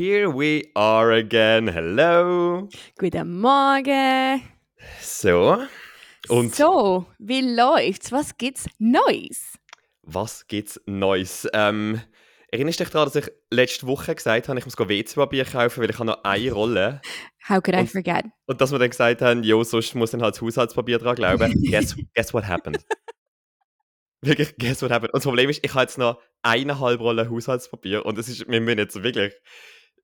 here we are again. Hello. Guten Morgen. So. Und So, wie läuft's? Was gibt's Neues? was gibt's Neues? Ähm, erinnerst du dich daran, dass ich letzte Woche gesagt habe, ich muss WC-Papier kaufen, weil ich habe noch eine Rolle. How could I Und- forget? Und dass wir dann gesagt haben, jo, sonst muss dann halt das Haushaltspapier dran glauben. guess, guess what happened? Wirklich, guess what happened? Und das Problem ist, ich habe jetzt noch eineinhalb Rollen Haushaltspapier und es ist, wir müssen jetzt wirklich,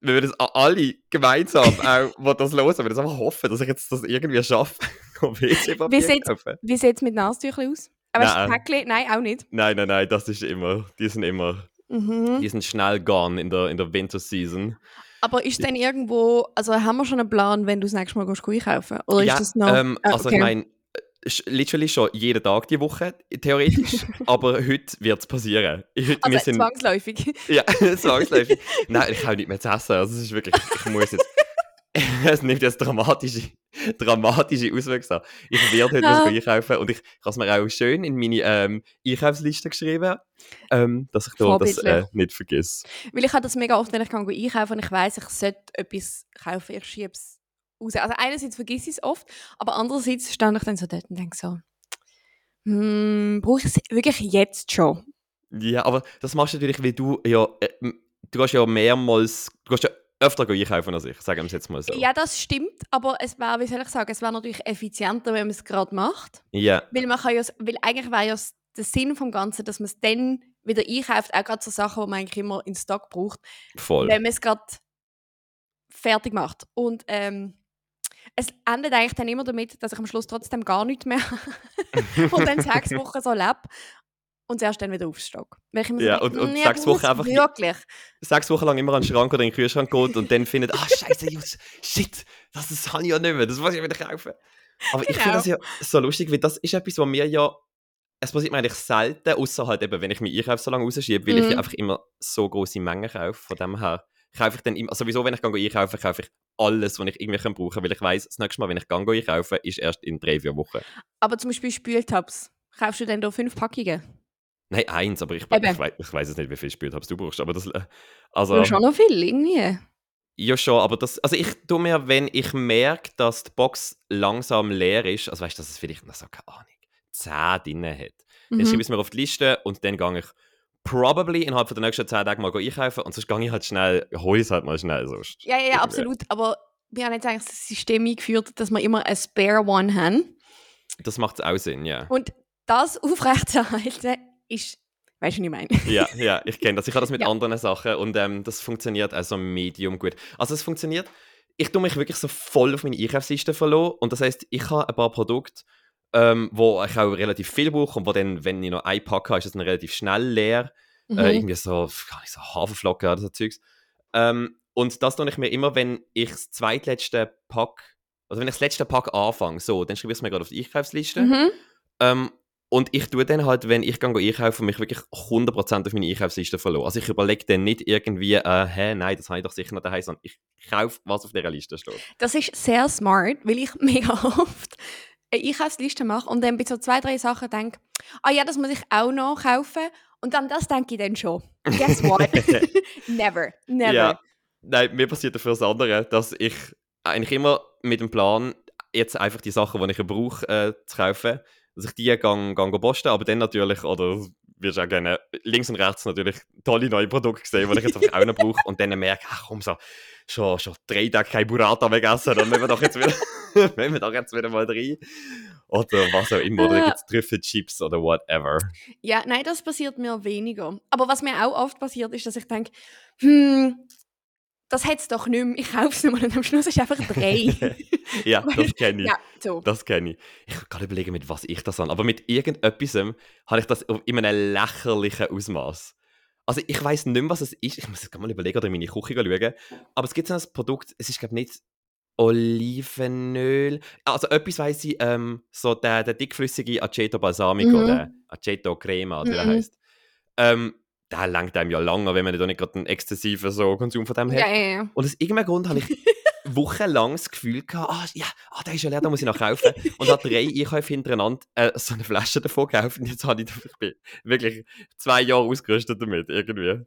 wir müssen das alle gemeinsam, auch, die das hören, wir müssen einfach hoffen, dass ich jetzt das irgendwie schaffe, um Wie WC-Papier zu. Wie sieht's mit Nasentüchern aus? Aber Nein. das Päckchen? Nein, auch nicht. Nein, nein, nein, das ist immer, die sind immer, Mhm. die sind schnell gone in der, in der Winter-Season. Aber ist denn irgendwo, also haben wir schon einen Plan, wenn du das nächste Mal gehst, einkaufen? Oder ja, ist das noch? ähm, Ah, also okay. ich meine, literally schon jeden Tag die Woche, theoretisch, aber heute wird es passieren. Heute, wir also sind, zwangsläufig. ja, zwangsläufig. Nein, ich habe nicht mehr zu essen, also es ist wirklich, ich muss jetzt, es nimmt jetzt dramatische, dramatische Auswüchse an. Ich werde heute Ah. was einkaufen und ich, ich habe es mir auch schön in meine ähm, Einkaufsliste geschrieben, ähm, dass ich da das äh, nicht vergesse. Weil ich habe das mega oft, wenn ich kann einkaufen und ich weiß, ich sollte etwas kaufen, ich schiebe es raus. Also einerseits vergesse ich es oft, aber andererseits stand ich dann so dort und denke so, hm, brauche ich es wirklich jetzt schon? Ja, aber das machst du natürlich, weil du ja, äh, du gehst ja mehrmals, du gehst ja öfter einkaufen als ich, sagen wir es jetzt mal so. Ja, das stimmt, aber es wäre, wie soll ich sagen, es wäre natürlich effizienter, wenn man es gerade macht. Ja, Weil, man kann ja, weil eigentlich wäre ja der Sinn vom Ganzen, dass man es dann wieder einkauft, auch gerade so Sachen, die man eigentlich immer in Stock braucht, voll. wenn man es gerade fertig macht. Und ähm, es endet eigentlich dann immer damit, dass ich am Schluss trotzdem gar nichts mehr und dann sechs Wochen so lebe und erst dann wieder aufstock. Weil ich immer so Ja, denke, und- und «Mm, sechs Wochen einfach- Wirklich. Sechs Wochen lang immer an den Schrank oder in den Kühlschrank geht und dann findet, ah, scheiße, Jungs, shit, das, das habe ich ja nicht mehr, das muss ich wieder kaufen. Aber ich finde Genau. das ja so lustig, weil das ist etwas, was mir ja, es passiert mir eigentlich selten, außer halt eben, wenn ich meinen Einkauf so lange rausschiebe, weil ich Mhm. ja einfach immer so große Mengen kaufe, von dem her kaufe ich dann immer, sowieso, wenn ich gehe einkaufen, kaufe ich alles, was ich irgendwie kann brauchen kann, weil ich weiß, das nächste Mal, wenn ich gehe einkaufen, ist erst in drei, vier Wochen. Aber zum Beispiel Spültabs. Kaufst du denn da fünf Packungen? Nein, eins, aber ich, ich, weiß, ich weiß es nicht, wie viel Spieltabs du brauchst, aber das, äh, also... Ja, schon noch viel, irgendwie. Ja, schon, aber das. Also, ich tue mir, wenn ich merke, dass die Box langsam leer ist, also weißt du, dass es vielleicht noch so, keine Ahnung, 10 drin hat, dann schreibe Mhm. ich es mir auf die Liste und dann gehe ich probably innerhalb von der nächsten 10 Tage mal einkaufen und sonst gehe ich halt schnell, ich es halt mal schnell sonst. Ja, ja, ja, Irgendwie. absolut. Aber wir haben jetzt eigentlich das System eingeführt, dass wir immer ein Spare One haben. Das macht auch Sinn, ja. Und das aufrechtzuerhalten ist, weißt du, was ich meine? ja, ja, ich kenne das. Ich habe das mit Ja. anderen Sachen und ähm, das funktioniert also medium gut. Also es funktioniert, ich tue mich wirklich so voll auf meine Einkaufsliste verloren und das heißt, ich habe ein paar Produkte, ähm, wo ich auch relativ viel brauche und wo dann, wenn ich noch ein Pack habe, ist das dann relativ schnell leer. Äh, Mhm. irgendwie so, gar nicht so Haferflocken oder so Zeugs. Ähm, und das tue ich mir immer, wenn ich das zweitletzte Pack, also wenn ich das letzte Pack anfange, so, dann schreibe ich es mir gerade auf die Einkaufsliste. Mhm. Ähm, und ich tue dann halt, wenn ich gehe einkaufen, mich wirklich 100% auf meine Einkaufsliste verloren. Also ich überlege dann nicht irgendwie, äh, hä, nein, das habe ich doch sicher noch daheim, sondern ich kaufe, was auf dieser Liste steht. Das ist sehr smart, weil ich mega oft eine Einkaufsliste mache und dann bei so zwei, drei Sachen denke, ah ja, das muss ich auch noch kaufen. Und dann das denke ich dann schon. Guess what? never, never. Ja, nein, mir passiert dafür das andere, dass ich eigentlich immer mit dem Plan, jetzt einfach die Sachen, die ich brauche, äh, zu kaufen, dass ich die gang, gang posten, aber dann natürlich, oder wirst auch gerne links und rechts natürlich tolle neue Produkte sehen, die ich jetzt auch noch brauche und dann merke, ach komm, so, schon, schon drei Tage kein Burrata mehr gegessen, dann müssen wir doch jetzt wieder, müssen wir doch jetzt wieder mal rein. Oder was auch immer, oder Ja. gibt es Trüffelchips oder whatever. Ja, nein, das passiert mir weniger. Aber was mir auch oft passiert, ist, dass ich denke, hm, das hätte es doch nicht mehr, ich kaufe es nicht mehr und am Schluss ist einfach drei. ja, das kenne ich. ja, so. Das kenne ich. Ich kann gerade überlegen, mit was ich das habe. Aber mit irgendetwas habe ich das in einem lächerlichen Ausmaß. Also ich weiß nicht mehr, was es ist. Ich muss jetzt mal überlegen oder in meine Küche schauen. Aber es gibt so ein Produkt, es ist glaube ich nicht Olivenöl. Also etwas weiss ich, ähm, so der, der dickflüssige Aceto Balsamico, Mhm. der Aceto Crema, wie der Mhm. heißt. Ähm, der langt einem ja lange, wenn man da nicht gerade einen exzessiven so Konsum von dem hat. Ja, ja, ja. Und aus irgendeinem Grund habe ich wochenlang das Gefühl gehabt, ah, ja, ah, der ist ja leer, da muss ich noch kaufen. Und habe drei Einkäufe hintereinander äh, so eine Flasche davon gekauft. Und jetzt habe ich, ich bin wirklich zwei Jahre ausgerüstet damit, irgendwie.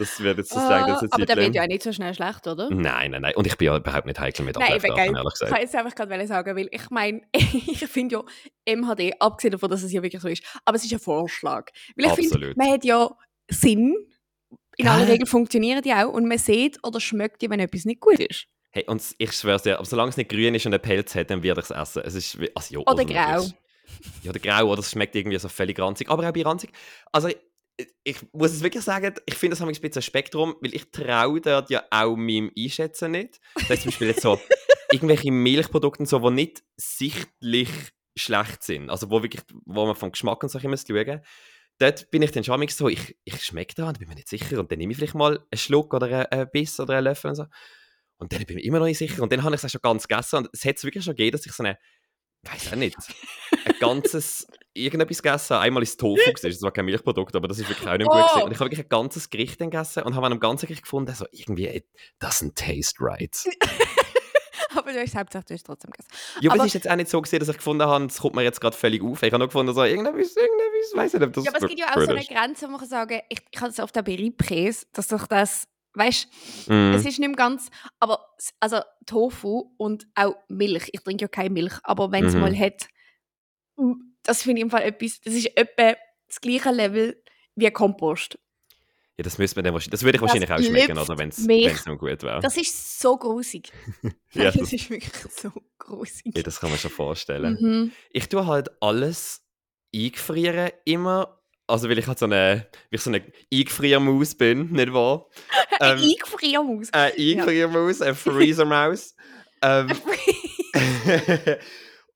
Das wird jetzt sagen, dass Ah, jetzt aber der wird ja nicht so schnell schlecht, oder? Nein, nein, nein. Und ich bin ja überhaupt nicht heikel mit gell. ehrlich Ich gesagt. wollte jetzt einfach gerade sagen, weil ich meine, ich finde ja MHD, abgesehen davon, dass es ja wirklich so ist, aber es ist ein Vorschlag. Weil ich finde, man hat ja Sinn, in aller? Regel funktionieren die auch und man sieht oder schmeckt die, wenn etwas nicht gut ist. Hey, und ich schwör's dir, aber solange es nicht grün ist und einen Pelz hat, dann werde ich es essen. Es ist wie, also, ja, Oder grau. Ja, oder grau, oder es schmeckt irgendwie so völlig ranzig. Aber auch bei ranzig. Also, ich, muss es wirklich sagen, ich finde das ein bisschen ein Spektrum, weil ich traue dort ja auch meinem Einschätzen nicht. Das heißt zum Beispiel jetzt so irgendwelche Milchprodukte, so, die nicht sichtlich schlecht sind. Also, wo, wirklich, wo man vom Geschmack und so immer schauen. Dort bin ich dann schon so, ich, ich schmecke da und bin mir nicht sicher. Und dann nehme ich vielleicht mal einen Schluck oder einen, einen Biss oder einen Löffel und so. Und dann bin ich mir immer noch nicht sicher. Und dann habe ich es auch schon ganz gegessen. Und es hat es wirklich schon gegeben, dass ich so eine, weiß auch nicht, ein ganzes, irgendetwas gegessen. Einmal ist Tofu das war kein Milchprodukt, aber das ist wirklich auch nicht gut Oh. gewesen. Und ich habe wirklich ein ganzes Gericht gegessen und habe an einem ganzen Gericht gefunden, so irgendwie, it doesn't taste right. aber du hast hauptsächlich du hast trotzdem gegessen. Ja, aber es ist jetzt auch nicht so gesehen, dass ich gefunden habe, das kommt mir jetzt gerade völlig auf. Ich habe nur gefunden, so, irgendetwas, irgendetwas, weiß ich nicht, ob das Ja, aber es gibt ja auch gut so eine ist. Grenze, wo man kann sagen, ich, ich habe es auf der Beribkäse, dass doch das, weißt Mhm. es ist nicht mehr ganz, aber also Tofu und auch Milch, ich trinke ja keine Milch, aber wenn es Mhm. mal hat, mm, das finde ich im Fall etwas, das ist etwa das gleiche Level wie Kompost. Ja, das müsste man dann wahrscheinlich, das würde ich Das wahrscheinlich auch schmecken, oder, wenn es noch gut wäre. Das ist so grusig. Ja, das, das- ist wirklich so grusig. Ja, das kann man schon vorstellen. Mhm. Ich tue halt alles eingefrieren immer. Also, weil ich halt so eine, weil ich so eine Eingefriermaus bin, nicht wahr? Ein Ähm, Eingefriermaus. Eine Eingefriermaus, eine Freezermaus. ähm,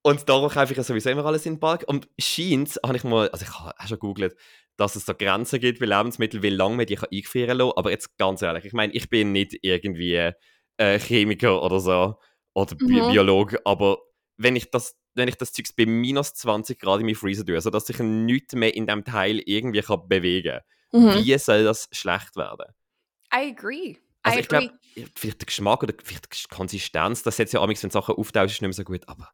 und darum kaufe ich ja sowieso immer alles in den Balk. Und scheint, habe ich mal, also ich habe auch schon gegoogelt, dass es da Grenzen gibt bei Lebensmitteln, wie lange man die kann eingefrieren kann. Aber jetzt ganz ehrlich, ich meine, ich bin nicht irgendwie äh, Chemiker oder so oder Bi Mhm. Biologe, aber wenn ich das wenn ich das Zeugs bei minus 20 Grad in meinen Freezer tue, sodass sich nichts mehr in dem Teil irgendwie kann bewegen kann, Mhm. wie soll das schlecht werden? I agree. Also I ich glaube, vielleicht der Geschmack oder vielleicht die Konsistenz, das setzt ja amigs, wenn Sachen auftauschen, ist nicht mehr so gut, aber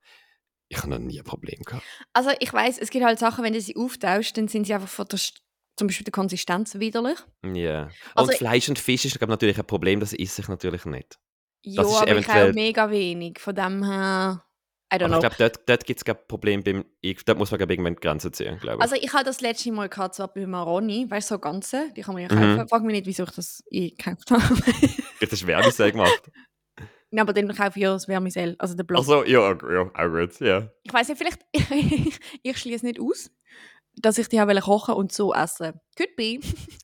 ich habe noch nie ein Problem gehabt. Also ich weiß, es gibt halt Sachen, wenn du sie auftauscht, dann sind sie einfach von der, St- zum Beispiel der Konsistenz widerlich. Ja. Also- und Fleisch und Fisch ist glaub, natürlich ein Problem, das esse ich natürlich nicht. Ja, aber ich eventuell- auch mega wenig. Von dem her, I don't Aber know. ich glaube, dort, dort gibt es ein Problem beim, ich- dort muss man glaub, irgendwann die Grenze ziehen, glaube ich. Also ich hatte das letzte Mal gehabt, zwar bei Maroni, weißt du, so ganze, die kann man ja Mhm. kaufen. Frag mich nicht, wieso ich das gekauft habe. Vielleicht hast du Werbesee gemacht. Nein, aber dann kaufe ich ja das Vermicell, also den Block. Achso, ja, ja, auch gut, ja. Ich weiß nicht, vielleicht, ich schließe nicht aus, dass ich die auch kochen und so essen. Could be.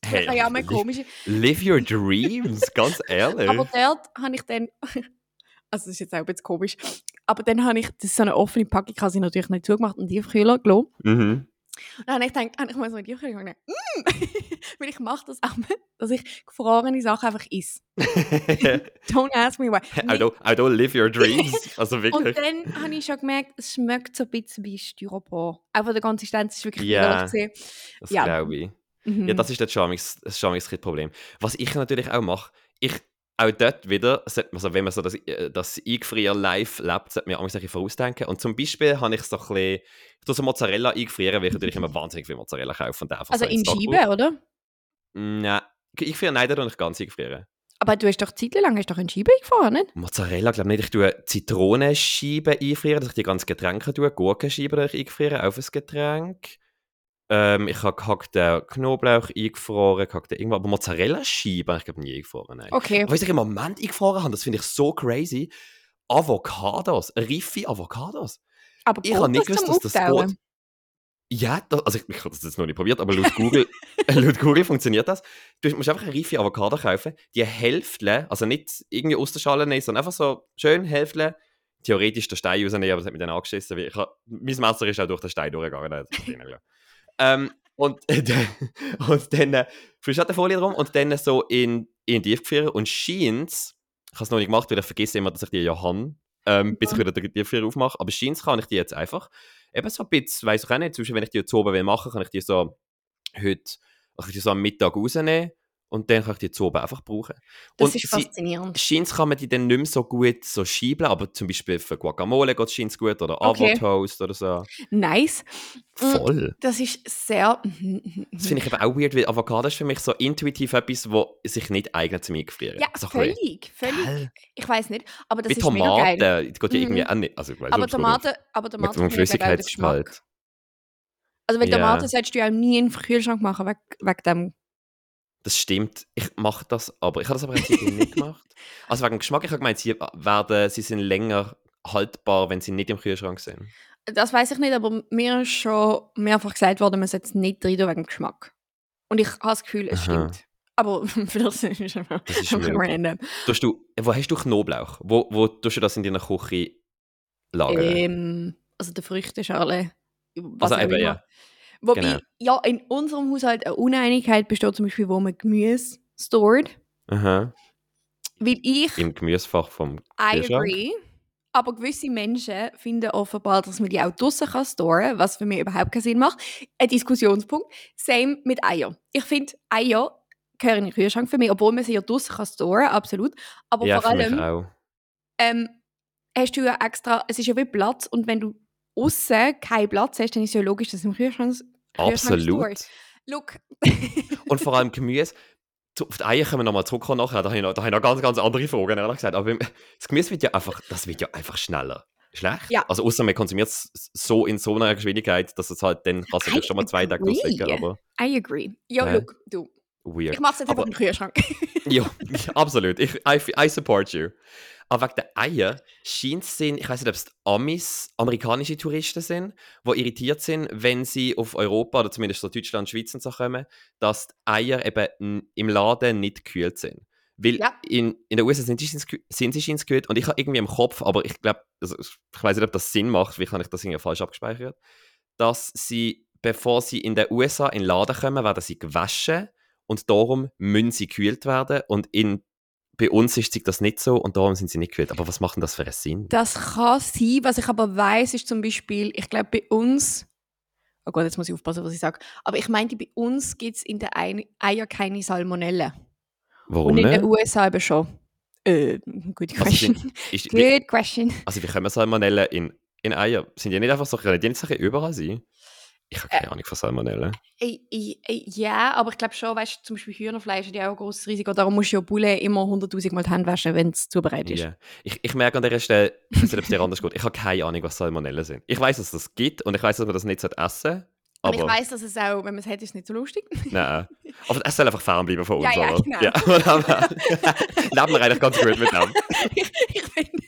Hey, ja, mal live- komisch. Live your dreams, ganz ehrlich. Aber dort habe ich dann, also das ist jetzt auch ein bisschen komisch, aber dann habe ich, das ist so eine offene Packung, habe ich natürlich nicht zugemacht und Tiefkühler gelassen. mhm. Und dann habe ich gedacht, habe ich mal so die Tiefkühler gedacht, mm! weil ich mache das auch, mal, dass ich gefrorene Sachen einfach esse. Don't ask me why. I, don't, I don't live your dreams. Also Und wirklich. dann habe ich schon gemerkt, es schmeckt so ein bisschen wie Styropor. Auch von der Konsistenz ist wirklich Ja. widerlich. Das ja. glaube ich. Mhm. Ja, das ist das Charmix, das Charmix Problem. Was ich natürlich auch mache, ich auch dort wieder, sollte man so, wenn man so das, äh, das Eingefrier live lebt, sollte man auch ein vorausdenken. Und zum Beispiel habe ich so ein bisschen, ich so Mozzarella eingefrieren, weil ich natürlich immer wahnsinnig viel Mozzarella kaufe und also so in Scheiben, oder? Nein, eingefrieren, nein, da ich ganz eingefrieren. Aber du hast doch zeitlang hast doch in Scheiben gefahren, nicht? Mozzarella, glaube nicht. Ich tue Zitronenscheiben einfrieren, dass ich die ganzen Getränke tue. Gurkenscheiben ich eingefrieren, auf ein Getränk. Ähm, ich habe gehackten Knoblauch eingefroren, gehackten irgendwas. Aber Mozzarella-Scheiben habe ich glaube nie eingefroren. Nein. Okay. Aber was ich im Moment eingefroren habe, das finde ich so crazy. Avocados, reife Avocados. Aber Ich habe nicht gewusst, dass das Auftauen? geht. Ja, das, also ich, ich habe das jetzt noch nicht probiert, aber laut Google, laut Google funktioniert das. Du musst einfach eine reife Avocado kaufen, die Hälfte, also nicht irgendwie aus der Schale nehmen, sondern einfach so schön Hälfte, theoretisch den Stein rausnehmen, aber das hat mich dann angeschissen, weil ich mein Messer ist auch durch den Stein durchgegangen. Ähm, und, dann- und dann äh, frisch hat die Folie drum und dann so in, in die Tiefgefrier und Scheins, ich habe es noch nicht gemacht, weil ich vergesse immer, dass ich die ja habe, ähm, bis ich wieder den Tiefgefrier aufmache, aber Scheins kann ich die jetzt einfach. Eben so ein bisschen, weiss ich auch nicht, zum Beispiel, wenn ich die zu oben will machen, kann ich die so heute, ich die so am Mittag rausnehmen und dann kann ich die zu oben einfach brauchen. Das und ist faszinierend. Scheins kann man die dann nicht mehr so gut so schieben, aber zum Beispiel für Guacamole geht Scheins gut oder Okay. Avo-Toast oder so. Nice. Mm, Voll. Das ist sehr. Das finde ich eben auch weird, weil Avocado ist für mich so intuitiv etwas, wo sich nicht eignet zum Eingefrieren. Ja, so völlig. Völlig. Gell? Ich weiß nicht. Aber das Wie ist mega geil. Tomaten, die geht ja irgendwie Mhm. auch nicht. Also, ich weiss Aber Tomaten, aber. Tomaten Mit. Flüssigkeitsgehalt. Also, weil Ja. Tomaten solltest du ja nie in den Kühlschrank machen, wegen, wegen dem. Das stimmt. Ich mache das, aber ich habe das aber lang nicht gemacht. Also wegen dem Geschmack, ich habe gemeint, sie, werden, sie sind länger haltbar, wenn sie nicht im Kühlschrank sind. Das weiß ich nicht, aber mir ist schon mehrfach gesagt worden, man sollte es nicht rein wegen dem Geschmack. Und ich habe das Gefühl, es Aha. stimmt. Aber vielleicht ist es einfach Das ist random. Tust du, wo hast du Knoblauch? Wo, wo tust du das in deiner Küche lagern? Ähm, also die Früchteschale. Was also eben, ja. Wobei, genau. ja, in unserem Haushalt eine Uneinigkeit besteht zum Beispiel, wo man Gemüse stored. Aha. Weil ich, Im Gemüsefach vom I agree, aber gewisse Menschen finden offenbar, dass man die auch draussen kann storen was für mich überhaupt keinen Sinn macht. Ein Diskussionspunkt. Same mit Eier. Ich finde, Eier gehören in den Kühlschrank für mich, obwohl man sie ja draussen kann storen, absolut. Aber Ja, vor allem ähm, hast du ja extra, es ist ja wie Platz und wenn du außen keinen Platz hast, dann ist es ja logisch, dass du im Kühlschrank, Absolut. Look. Und vor allem Gemüse. Auf die Eier können wir nochmal zurückkommen nachher. Da habe ich noch, da habe ich noch ganz, ganz andere Fragen, ehrlich gesagt. Aber das Gemüse wird ja einfach, das wird ja einfach schneller. Schlecht? Ja. Also außer man konsumiert es so in so einer Geschwindigkeit, dass es halt dann kann es I ja schon mal zwei Tage auslegen, aber I agree. Ja, Ja. look, du. Weird. Ich mach's jetzt einfach Aber- im Kühlschrank. Ja, absolut. Ich, I, I support you. Aber wegen der Eier scheint es sind, ich weiß nicht, ob es Amis, amerikanische Touristen sind, die irritiert sind, wenn sie auf Europa oder zumindest so Deutschland, Schweiz und so kommen, dass die Eier eben im Laden nicht gekühlt sind. Weil Ja. in, in den USA sind sie, scheinbar- sind sie scheinbar gekühlt und ich habe irgendwie im Kopf, aber ich glaube, also ich weiß nicht, ob das Sinn macht, vielleicht habe ich das irgendwie falsch abgespeichert, dass sie, bevor sie in den USA in den Laden kommen, werden sie gewaschen und darum müssen sie gekühlt werden und in, bei uns ist das nicht so und darum sind sie nicht gekühlt. Aber was macht denn das für einen Sinn? Das kann sein. Was ich aber weiß, ist zum Beispiel, ich glaube, bei uns. Oh Gott, jetzt muss ich aufpassen, was ich sage. Aber ich meinte, bei uns gibt es in den Ei- Eier keine Salmonellen. Warum Und in den USA eben schon. Äh, good Also question. sind- Ist, wie, good question. also wie können Salmonellen in, in Eier? Sind die nicht einfach so, können die nicht so überall sein? Ich habe Äh. keine Ahnung von Salmonellen. Ey, ey, ey, Ja, aber ich glaube schon, weißt du, zum Beispiel Hühnerfleisch hat ja auch ein großes Risiko. Darum musst du ja Bulle immer 100.000 Mal die Hände waschen, wenn es zubereitet ist. Ja. Ich, ich merke an dieser Stelle, ob es dir anders geht, ich habe keine Ahnung, was Salmonellen sind. Ich weiß, dass es das gibt und ich weiß, dass man das nicht essen sollte. Und ich Aber weiß, dass es auch, wenn man es hat, ist es nicht so lustig. nein. Aber es soll einfach fernbleiben von uns. Ja, ja, genau. Ja, leben wir eigentlich ganz gut mit dem. ich ich finde,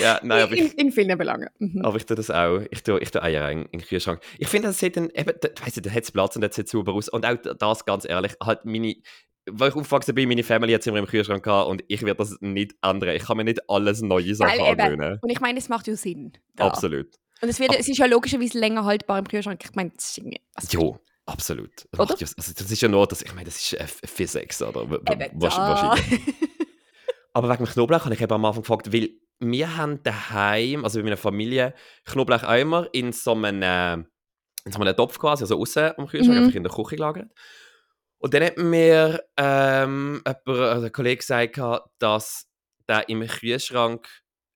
Ja, nein, aber ich, in, in vielen Belangen. Mhm. Aber ich tue das auch. Ich tue, ich tue Eier in, in den Kühlschrank. Ich finde, das sieht dann eben, weißt du, da hat es Platz und das sieht sauber aus. Und auch das, ganz ehrlich, halt meine, weil ich aufgewachsen bin, meine Family hat es immer im Kühlschrank gehabt und ich werde das nicht ändern. Ich kann mir nicht alles neue Sachen angewöhnen. Und ich meine, es macht ja Sinn. da. Absolut. Und es, wird, es ist ja logischerweise länger haltbar im Kühlschrank. Ich meine, das ist irgendwie... Also, Jo, absolut. Das, Oder? ja, also das ist ja nur, das, ich meine, das ist äh, Physics, oder? Eben. Wahrscheinlich. Aber wegen dem Knoblauch habe ich eben am Anfang gefragt, weil wir haben daheim, also bei meiner Familie, Knoblauch auch immer in so einem, äh, in so einem Topf quasi, also außen am Kühlschrank, Mhm. einfach in der Küche gelagert. Und dann hat mir ähm, jemand, also ein Kollege gesagt, dass der im Kühlschrank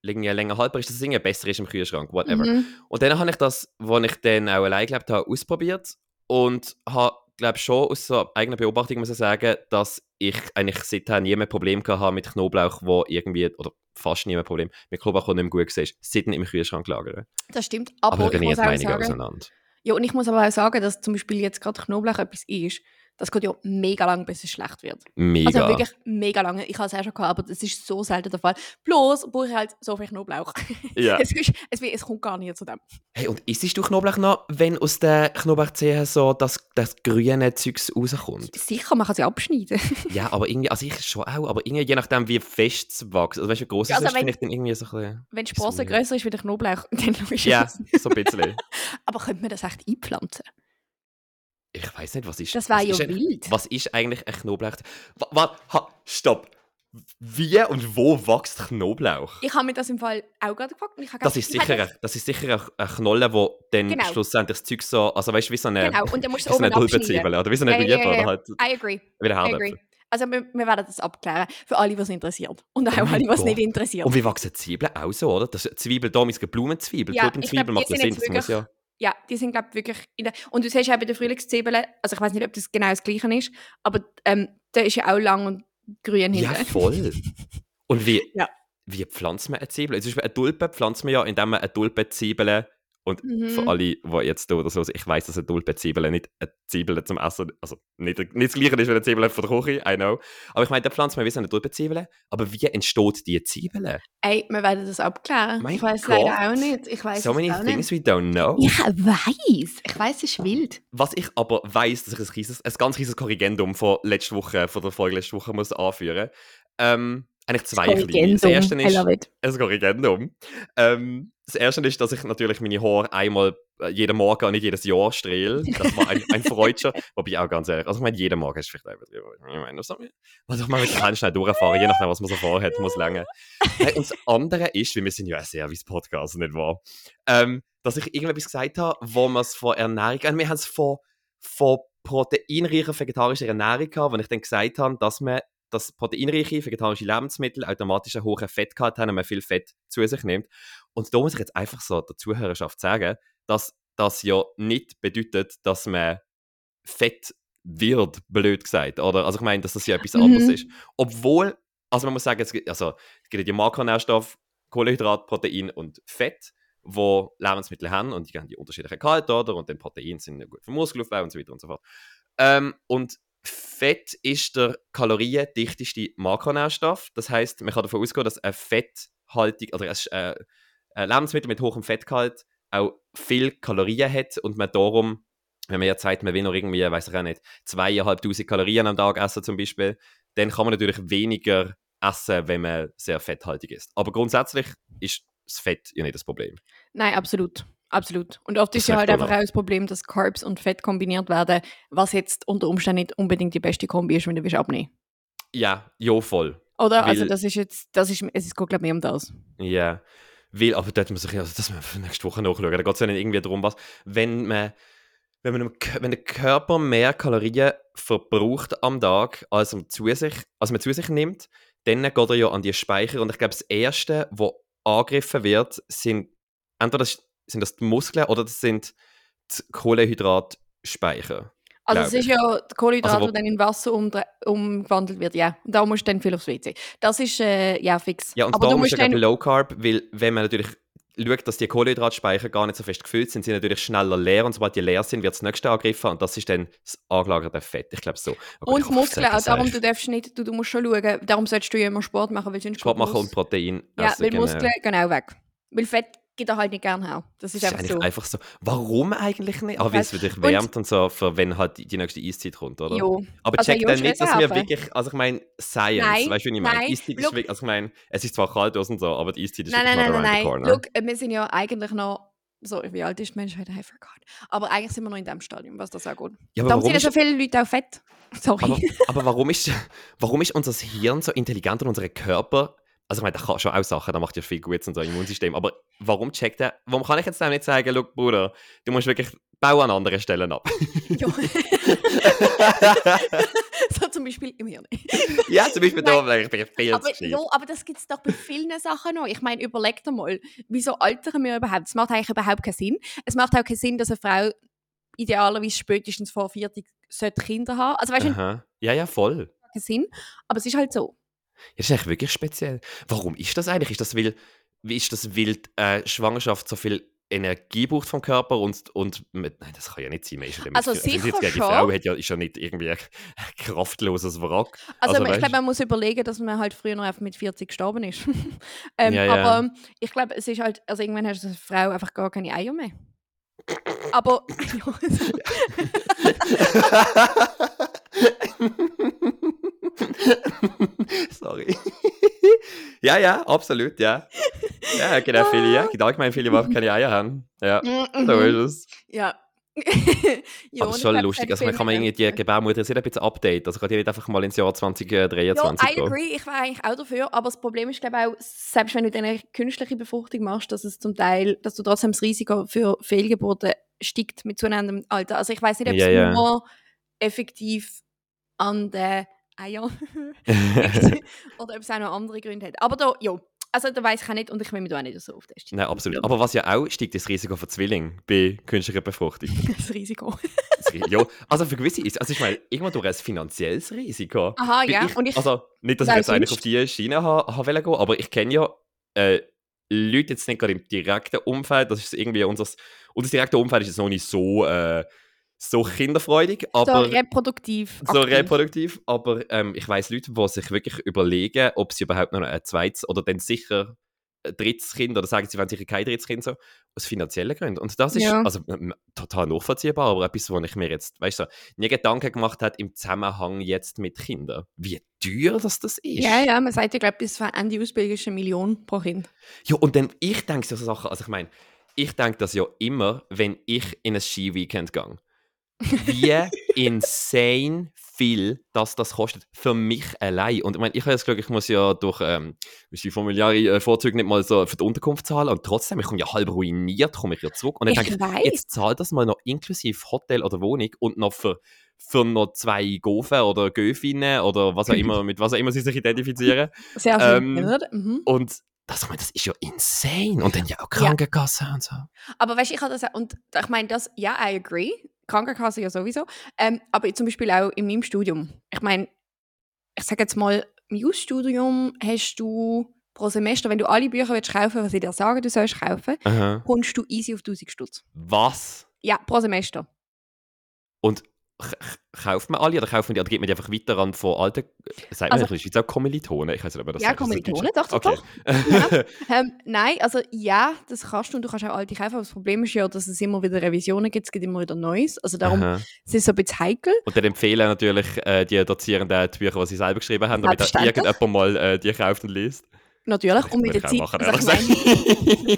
irgendwie länger haltbar ist, dass es irgendwie besser ist im Kühlschrank, whatever. Mhm. Und dann habe ich das, als ich dann auch allein gelebt habe, ausprobiert und habe, glaube schon aus so eigener Beobachtung muss ich sagen, dass ich eigentlich seither nie mehr Problem gehabt habe mit Knoblauch, wo irgendwie, oder fast nie mehr Problem, mit Knoblauch, der nicht mehr gut war, seit im Kühlschrank lagern. Das stimmt. Aber, Aber, ich muss jetzt auch sagen... auseinander. Ja, und ich muss aber auch sagen, dass zum Beispiel jetzt gerade Knoblauch etwas ist, das geht ja mega lang, bis es schlecht wird. Mega. Also wirklich mega lange. Ich habe es auch schon gehabt, aber das ist so selten der Fall. Bloß brauche ich halt so viel Knoblauch. ja. es, ist, es, es kommt gar nicht zu dem. Hey, und isst du Knoblauch noch, wenn aus der Knoblauchzehe so das, das grüne Zeugs rauskommt? Sicher, man kann sie abschneiden. ja, aber irgendwie, also ich schon auch, aber irgendwie je nachdem, wie fest es wächst, also weißt du, wie groß Ja, es also ist, wenn- finde ich dann irgendwie so ein bisschen... Wenn die Sprosse grösser ist wie der Knoblauch, dann ist Ja, es. so ein bisschen. Aber könnte man das echt einpflanzen? Ich weiß nicht, was ist Das was ja wild. Was ist eigentlich ein Knoblauch? Warte, ha, stopp. wie und wo wächst Knoblauch? Ich habe mir das im Fall auch gerade gefragt. und Ich Das ist sicher, ein- das ist sicher ein- eine Knolle, wo dann Genau. schlussendlich das Zeug so, also weißt du, wie so eine, Genau, und dann musst du so eine oder wie so eine Rübe ja, ja. oder halt I agree. wie der I agree. Herdöpfel. Also wir, wir werden das abklären. Für alle, die es interessiert. Und auch Oh alle, Gott. nicht interessiert. Und wie wachsen Zwiebeln auch so, oder? Das Zwiebel, da ist eine Blumenzwiebel, Ja, Tulpenzwiebel macht sind Sinn, das muss ja... Ja, die sind, glaube ich, wirklich in der... Und du siehst auch bei der Frühlingszwiebeln, also ich weiß nicht, ob das genau das Gleiche ist, aber ähm, der ist ja auch lang und grün Ja, hinten. voll. Und wie, Ja. wie pflanzt man eine Zwiebel? Beispiel eine Tulpe pflanzt man ja, indem man eine Tulpenzwiebel und Mhm. für alle, die jetzt da oder so, ich weiß, dass eine Tulpenzwiebel nicht eine Zwiebel zum Essen, also nicht, nicht das gleiche ist wie eine Zwiebel von der Küche, I know. Aber ich meine, da pflanzt man wie so eine Tulpenzwiebel, aber wie entsteht die Zwiebel? Ey, wir werden das abklären. Mein ich weiß leider auch nicht. Ich weiß So many things nicht. we don't know. Ich weiß. Ich weiß, es ist wild. Was ich aber weiß, dass ich ein, rieses, ein ganz riesiges Korrigendum von letzter Woche, von der Folge letzte Woche muss anführen. Ähm, eigentlich zwei kleine. Das erste ist ein Korrigendum. Ähm, das erste ist, dass ich natürlich meine Haare einmal äh, jeden Morgen und nicht jedes Jahr strehle. Das war ein, ein Freudscher. Wobei auch ganz ehrlich, also ich meine, jeden Morgen ist vielleicht übertrieben. Ich meine, was mal mit kleinen schnell durchfahren, je nachdem, was man so vorhat, muss. Hey, und das andere ist, weil wir sind ja ein Service-Podcast, nicht wahr? Ähm, dass ich irgendetwas gesagt habe, wo man es von Ernährung, äh, wir haben es von, von proteinreicher vegetarischer Ernährung gehabt, wo ich dann gesagt habe, dass man dass proteinreiche vegetarische Lebensmittel automatisch einen hohen Fettgehalt haben und man viel Fett zu sich nimmt. Und da muss ich jetzt einfach so der Zuhörerschaft sagen, dass das ja nicht bedeutet, dass man fett wird, blöd gesagt. Oder? Also ich meine, dass das ja etwas Mhm. anderes ist. Obwohl, also man muss sagen, es gibt, also, es gibt ja die Makronährstoffe, Kohlenhydrat, Protein und Fett, wo Lebensmittel haben und die haben die unterschiedlichen Gehalt, oder? Und dann Protein sind gut für Muskelaufbau und so weiter und so fort. Ähm, und Fett ist der kaloriendichteste Makronährstoff. Das heißt, man kann davon ausgehen, dass ein fetthaltig oder ein, äh, ein Lebensmittel mit hohem Fettgehalt auch viel Kalorien hat und man darum, wenn man jetzt sagt, man will noch irgendwie, weiß ich auch nicht, zweieinhalbtausend Kalorien am Tag essen zum Beispiel, dann kann man natürlich weniger essen, wenn man sehr fetthaltig ist. Aber grundsätzlich ist das Fett ja nicht das Problem. Nein, absolut. Absolut. Und oft Das ist ja halt einfach auch das Problem, dass Carbs und Fett kombiniert werden, was jetzt unter Umständen nicht unbedingt die beste Kombi ist, wenn du willst abnehmen Ja, ja, voll. Oder? also Weil- das ist jetzt, das ist, es ist, glaube ich, mehr um das. Ja, weil, aber dort muss ich, also das müssen wir nächste Woche nachschauen. Da geht es ja nicht irgendwie darum, was, wenn man, wenn, man, wenn der Körper mehr Kalorien verbraucht am Tag, als, er zu sich, als man zu sich nimmt, dann geht er ja an die Speicher. Und ich glaube, das Erste, was angegriffen wird, sind entweder das, sind das die Muskeln oder das sind die Kohlenhydratspeicher. Also es ist ja die Kohlenhydrate, Also wo- die dann in Wasser umdre- umgewandelt wird, ja. Und da musst du dann viel aufs WC. Das ist, äh, ja, fix. Ja, und Aber du ist musst ja dann, Low Carb, weil wenn man natürlich schaut, dass die Kohlenhydratspeicher gar nicht so fest gefüllt sind, sind sie natürlich schneller leer und sobald die leer sind, wird das nächste angegriffen und das ist dann das angelagerte Fett. Ich glaube so. Ich und Muskeln, auch sag darum, du darfst nicht, du, du musst schon schauen, darum solltest du ja immer Sport machen, weil sonst Sport machen und Protein Ja, essen, weil genau. Muskeln gehen auch weg. Weil Fett geht er halt nicht gerne her. Das ist Das ist einfach so. einfach so. Warum eigentlich nicht? Aber weil es dich und- wärmt und so, für wenn halt die, nächste Eiszeit kommt, oder? Jo. Aber Also, check dann nicht, dass wir wirklich, also ich meine, Science, Nein, weißt du, wie ich meine? Eiszeit ist wirklich, also ich meine, es ist zwar kalt aus und so, aber die Eiszeit ist Nein, wirklich nein, nein, nein, nein. Look, wir sind ja eigentlich noch, so, wie alt ist die Menschheit? I forgot. Aber eigentlich sind wir noch in dem Stadium, was das auch gut. Ja, Darum sind ja so viele Leute auch fett. Sorry. aber, aber warum, ist, warum ist unser Hirn so intelligent und unser Körper, also ich meine, der kann schon auch Sachen, der macht ja viel Gutes in so Immunsystem, aber warum checkt er, warum kann ich jetzt dem nicht sagen, look, Bruder, du musst wirklich Bau an anderen Stellen ab. Ja. so zum Beispiel im Hirn. ja, zum Beispiel Nein. da, ich bin viel Aber, zu ja, aber das gibt es doch bei vielen Sachen noch. Ich meine, überleg dir mal, wieso altern wir überhaupt? Es macht eigentlich überhaupt keinen Sinn. Es macht auch keinen Sinn, dass eine Frau idealerweise spätestens vor 40 sollte Kinder haben. Also weißt du. Ja, ja, voll. keinen Sinn. Aber es ist halt so. Ja, das ist eigentlich wirklich speziell. Warum ist das eigentlich? Ist das, weil, wie ist das, weil äh, Schwangerschaft so viel Energie braucht vom Körper und, und mit, nein, das kann ja nicht sein. Man ist ja Also also sicher jetzt, Die schon. Frau hat ja, ist ja nicht irgendwie ein kraftloses Wrack. Also, Also, ich glaube, man muss überlegen, dass man halt früher noch einfach mit 40 gestorben ist. ähm, Ja, ja. Aber ich glaube, es ist halt, also irgendwann hast du als Frau einfach gar keine Eier mehr. Aber Sorry. ja, ja, absolut, ja. Ja, genau, viele, ja. Gibt allgemein viele, die überhaupt keine Eier haben. Ja, so ist es. ja, ja, aber es ist schon lustig. Also, man kann man irgendwie die Gebärmutter jetzt ein bisschen updaten. Also, kann die nicht einfach mal ins Jahr 2023 Ja, I agree, ich wäre eigentlich auch dafür, aber das Problem ist, glaube ich, auch, selbst wenn du eine künstliche Befruchtung machst, dass es zum Teil, dass du trotzdem das Risiko für Fehlgeburten steigt mit zunehmendem Alter. Also ich weiß nicht, ob es Ja, ja. nur effektiv an den Eiern oder ob es auch noch andere Gründe hat. Aber da, ja, also da weiß ich auch nicht und ich will mich da auch nicht so auf testen. Nein, absolut. Aber was ja auch steigt, das Risiko für Zwilling bei künstlicher Befruchtung. Das Risiko. Das Ri- ja, also für gewisse ist, also ich meine, irgendwo durch ein finanzielles Risiko. Aha, ja. Ich, und ich, also nicht, dass ich jetzt eigentlich auf die Schiene ha, ha gehen, aber ich kenne ja äh, Leute jetzt nicht gerade im direkten Umfeld, das ist irgendwie unser, unser direktes Umfeld ist jetzt noch nicht so, äh, so kinderfreudig, so aber reproduktiv. so aktiv. reproduktiv, aber ähm, ich weiß Leute, die sich wirklich überlegen, ob sie überhaupt noch ein zweites oder dann sicher ein drittes Kind oder sagen, sie wollen sicher kein drittes Kind so, aus finanziellen Gründen. Und das ist Ja. also total nachvollziehbar, aber etwas, wo ich mir jetzt, weißt du, nie Gedanken gemacht habe im Zusammenhang jetzt mit Kindern. Wie teuer das, das ist. Ja, ja, man sagt ja, glaube bis für Ende Ausbildung ist eine Million pro Kind. Ja, und dann, ich denke so Sachen, also ich meine, ich denke das ja immer, wenn ich in ein Ski-Weekend gehe. Wie insane viel das das kostet für mich allein. Und ich meine, ich habe das Glück, ich muss ja durch ähm, die familiäre äh, Vorzüge nicht mal so für die Unterkunft zahlen und trotzdem, ich komme ja halb ruiniert, komme ich ja zurück. Und dann denke Ich ich, weiß. jetzt zahl das mal noch inklusive Hotel oder Wohnung und noch für, für noch zwei Gofen oder Göfinnen oder was auch immer, mit was auch immer sie sich identifizieren. Sehr schön. ähm? Mhm. Und das, ich meine, das ist ja insane. Und dann ja auch Krankenkasse und so. Aber weißt du, ich habe das und ich meine, das, ja, I agree. Krankenkasse ja sowieso. Ähm, aber zum Beispiel auch in meinem Studium. Ich meine, ich sage jetzt mal, im Jus-Studium hast du pro Semester, wenn du alle Bücher willst kaufen, was ich dir sage, du sollst kaufen, Aha. kommst du easy auf 1000 Stutz. Was? Ja, pro Semester. Und kauft man alle oder kauft man die oder gibt man die einfach weiter an von alten, sagt man Also- in der Schweiz auch Kommilitonen? Ich weiß nicht, ob man das Ja, sagt. Das Kommilitonen, Deutsch. doch, doch, okay. Ähm, nein, also ja, das kannst du und du kannst auch alte kaufen, aber das Problem ist ja, dass es immer wieder Revisionen gibt, es gibt immer wieder Neues. Also darum Aha. es ist es ein bisschen heikel. Und dann empfehlen natürlich äh, die Dozierenden die Bücher, die sie selber geschrieben haben, damit auch irgendjemand mal äh, die kauft und liest. Natürlich. Und mit der Zeit. machen, also meine.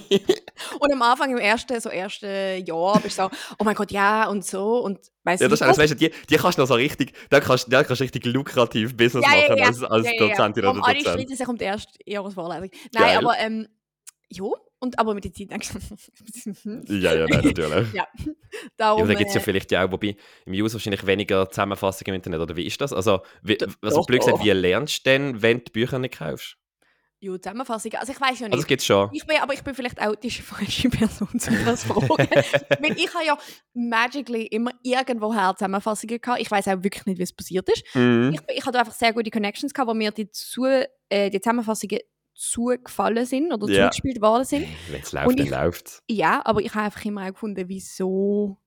Und am Anfang, im ersten, so ersten Jahr, bist du so, oh mein Gott, ja und so. Und weißt Ja, du, das ist weißt du, die, die kannst du noch so richtig, da kannst, da kannst du richtig lukrativ Business Ja, ja, machen ja. als, als ja, ja, ja. Dozentin oder alle Dozent. streiten sich um die erste Jahresvorlesung. Nein, Geil. aber ähm, ja, und, aber mit der Zeit denkst du, Ja, ja, nein, natürlich. Ja, Ja, darum, aber da gibt es ja äh, vielleicht ja auch, wobei im News wahrscheinlich weniger Zusammenfassungen im Internet, oder wie ist das? Also, wie, Doch, also blöd gesagt, doch. wie lernst du denn, wenn du Bücher nicht kaufst? Ja, Zusammenfassung. Also ich weiß ja Also, das nicht. gibt es schon. Ich bin, aber ich bin vielleicht auch die falsche Person, um das zu fragen. Weil ich habe ja magically immer irgendwoher Zusammenfassungen gehabt. Ich weiß auch wirklich nicht, wie es passiert ist. Mhm. Ich, ich hatte einfach sehr gute Connections gehabt, wo mir die, zu, äh, die Zusammenfassungen zugefallen sind oder Ja. zugespielt worden sind. Wenn es läuft, dann läuft Ja, aber ich habe einfach immer auch gefunden, wieso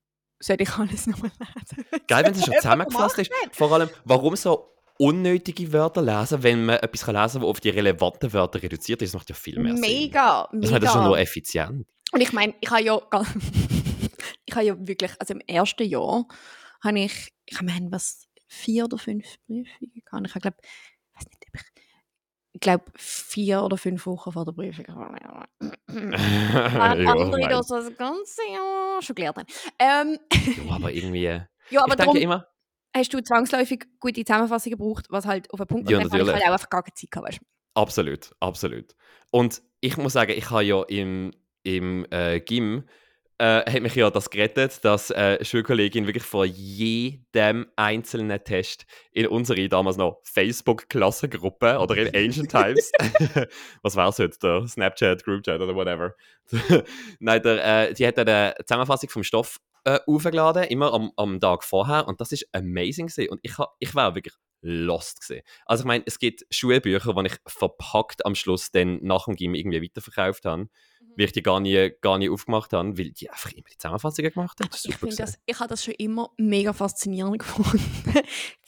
soll ich alles nochmal lesen? Geil, wenn es schon zusammengefasst ist. Vor allem, warum so unnötige Wörter lesen, wenn man etwas kann lesen kann, das auf die relevanten Wörter reduziert ist? Das macht ja viel mehr Sinn. Mega, Das ist das schon mega. nur effizient. Und ich meine, ich habe ja, ich habe ja wirklich, also im ersten Jahr habe ich, ich meine, was, vier oder fünf Prüfungen gehabt. Ich glaube, ich weiß nicht, ob ich, ich glaube, vier oder fünf Wochen vor der Prüfung. Während ja, andere mein- das ganze Jahr schon gelernt haben. Ähm, ja, aber irgendwie. ja, ich aber denke darum immer, hast du zwangsläufig gute Zusammenfassungen gebraucht, was halt auf einen Punkt Ja, und ich natürlich. halt auch einfach gar keine Zeit gehabt, weißt du. Absolut, absolut. Und ich muss sagen, ich habe ja im, im äh, Gym äh, hat mich ja das gerettet, dass äh, eine Schulkollegin wirklich vor jedem einzelnen Test in unsere damals noch Facebook-Klassengruppe oder in Ancient Times, was war es heute, der Snapchat, Groupchat oder whatever, Nein, der, äh, die hat dann eine Zusammenfassung vom Stoff äh, aufgeladen, immer am, am Tag vorher und das ist amazing gewesen. und ich, ha- ich war wirklich lost gesehen. Also ich meine, es gibt Schulbücher, die ich verpackt am Schluss dann nach dem Gym irgendwie weiterverkauft habe, weil ich die gar nie, gar nie aufgemacht habe, weil die einfach immer die Zusammenfassungen gemacht haben. Das Ich, das, gewesen. ich habe das schon immer mega faszinierend gefunden.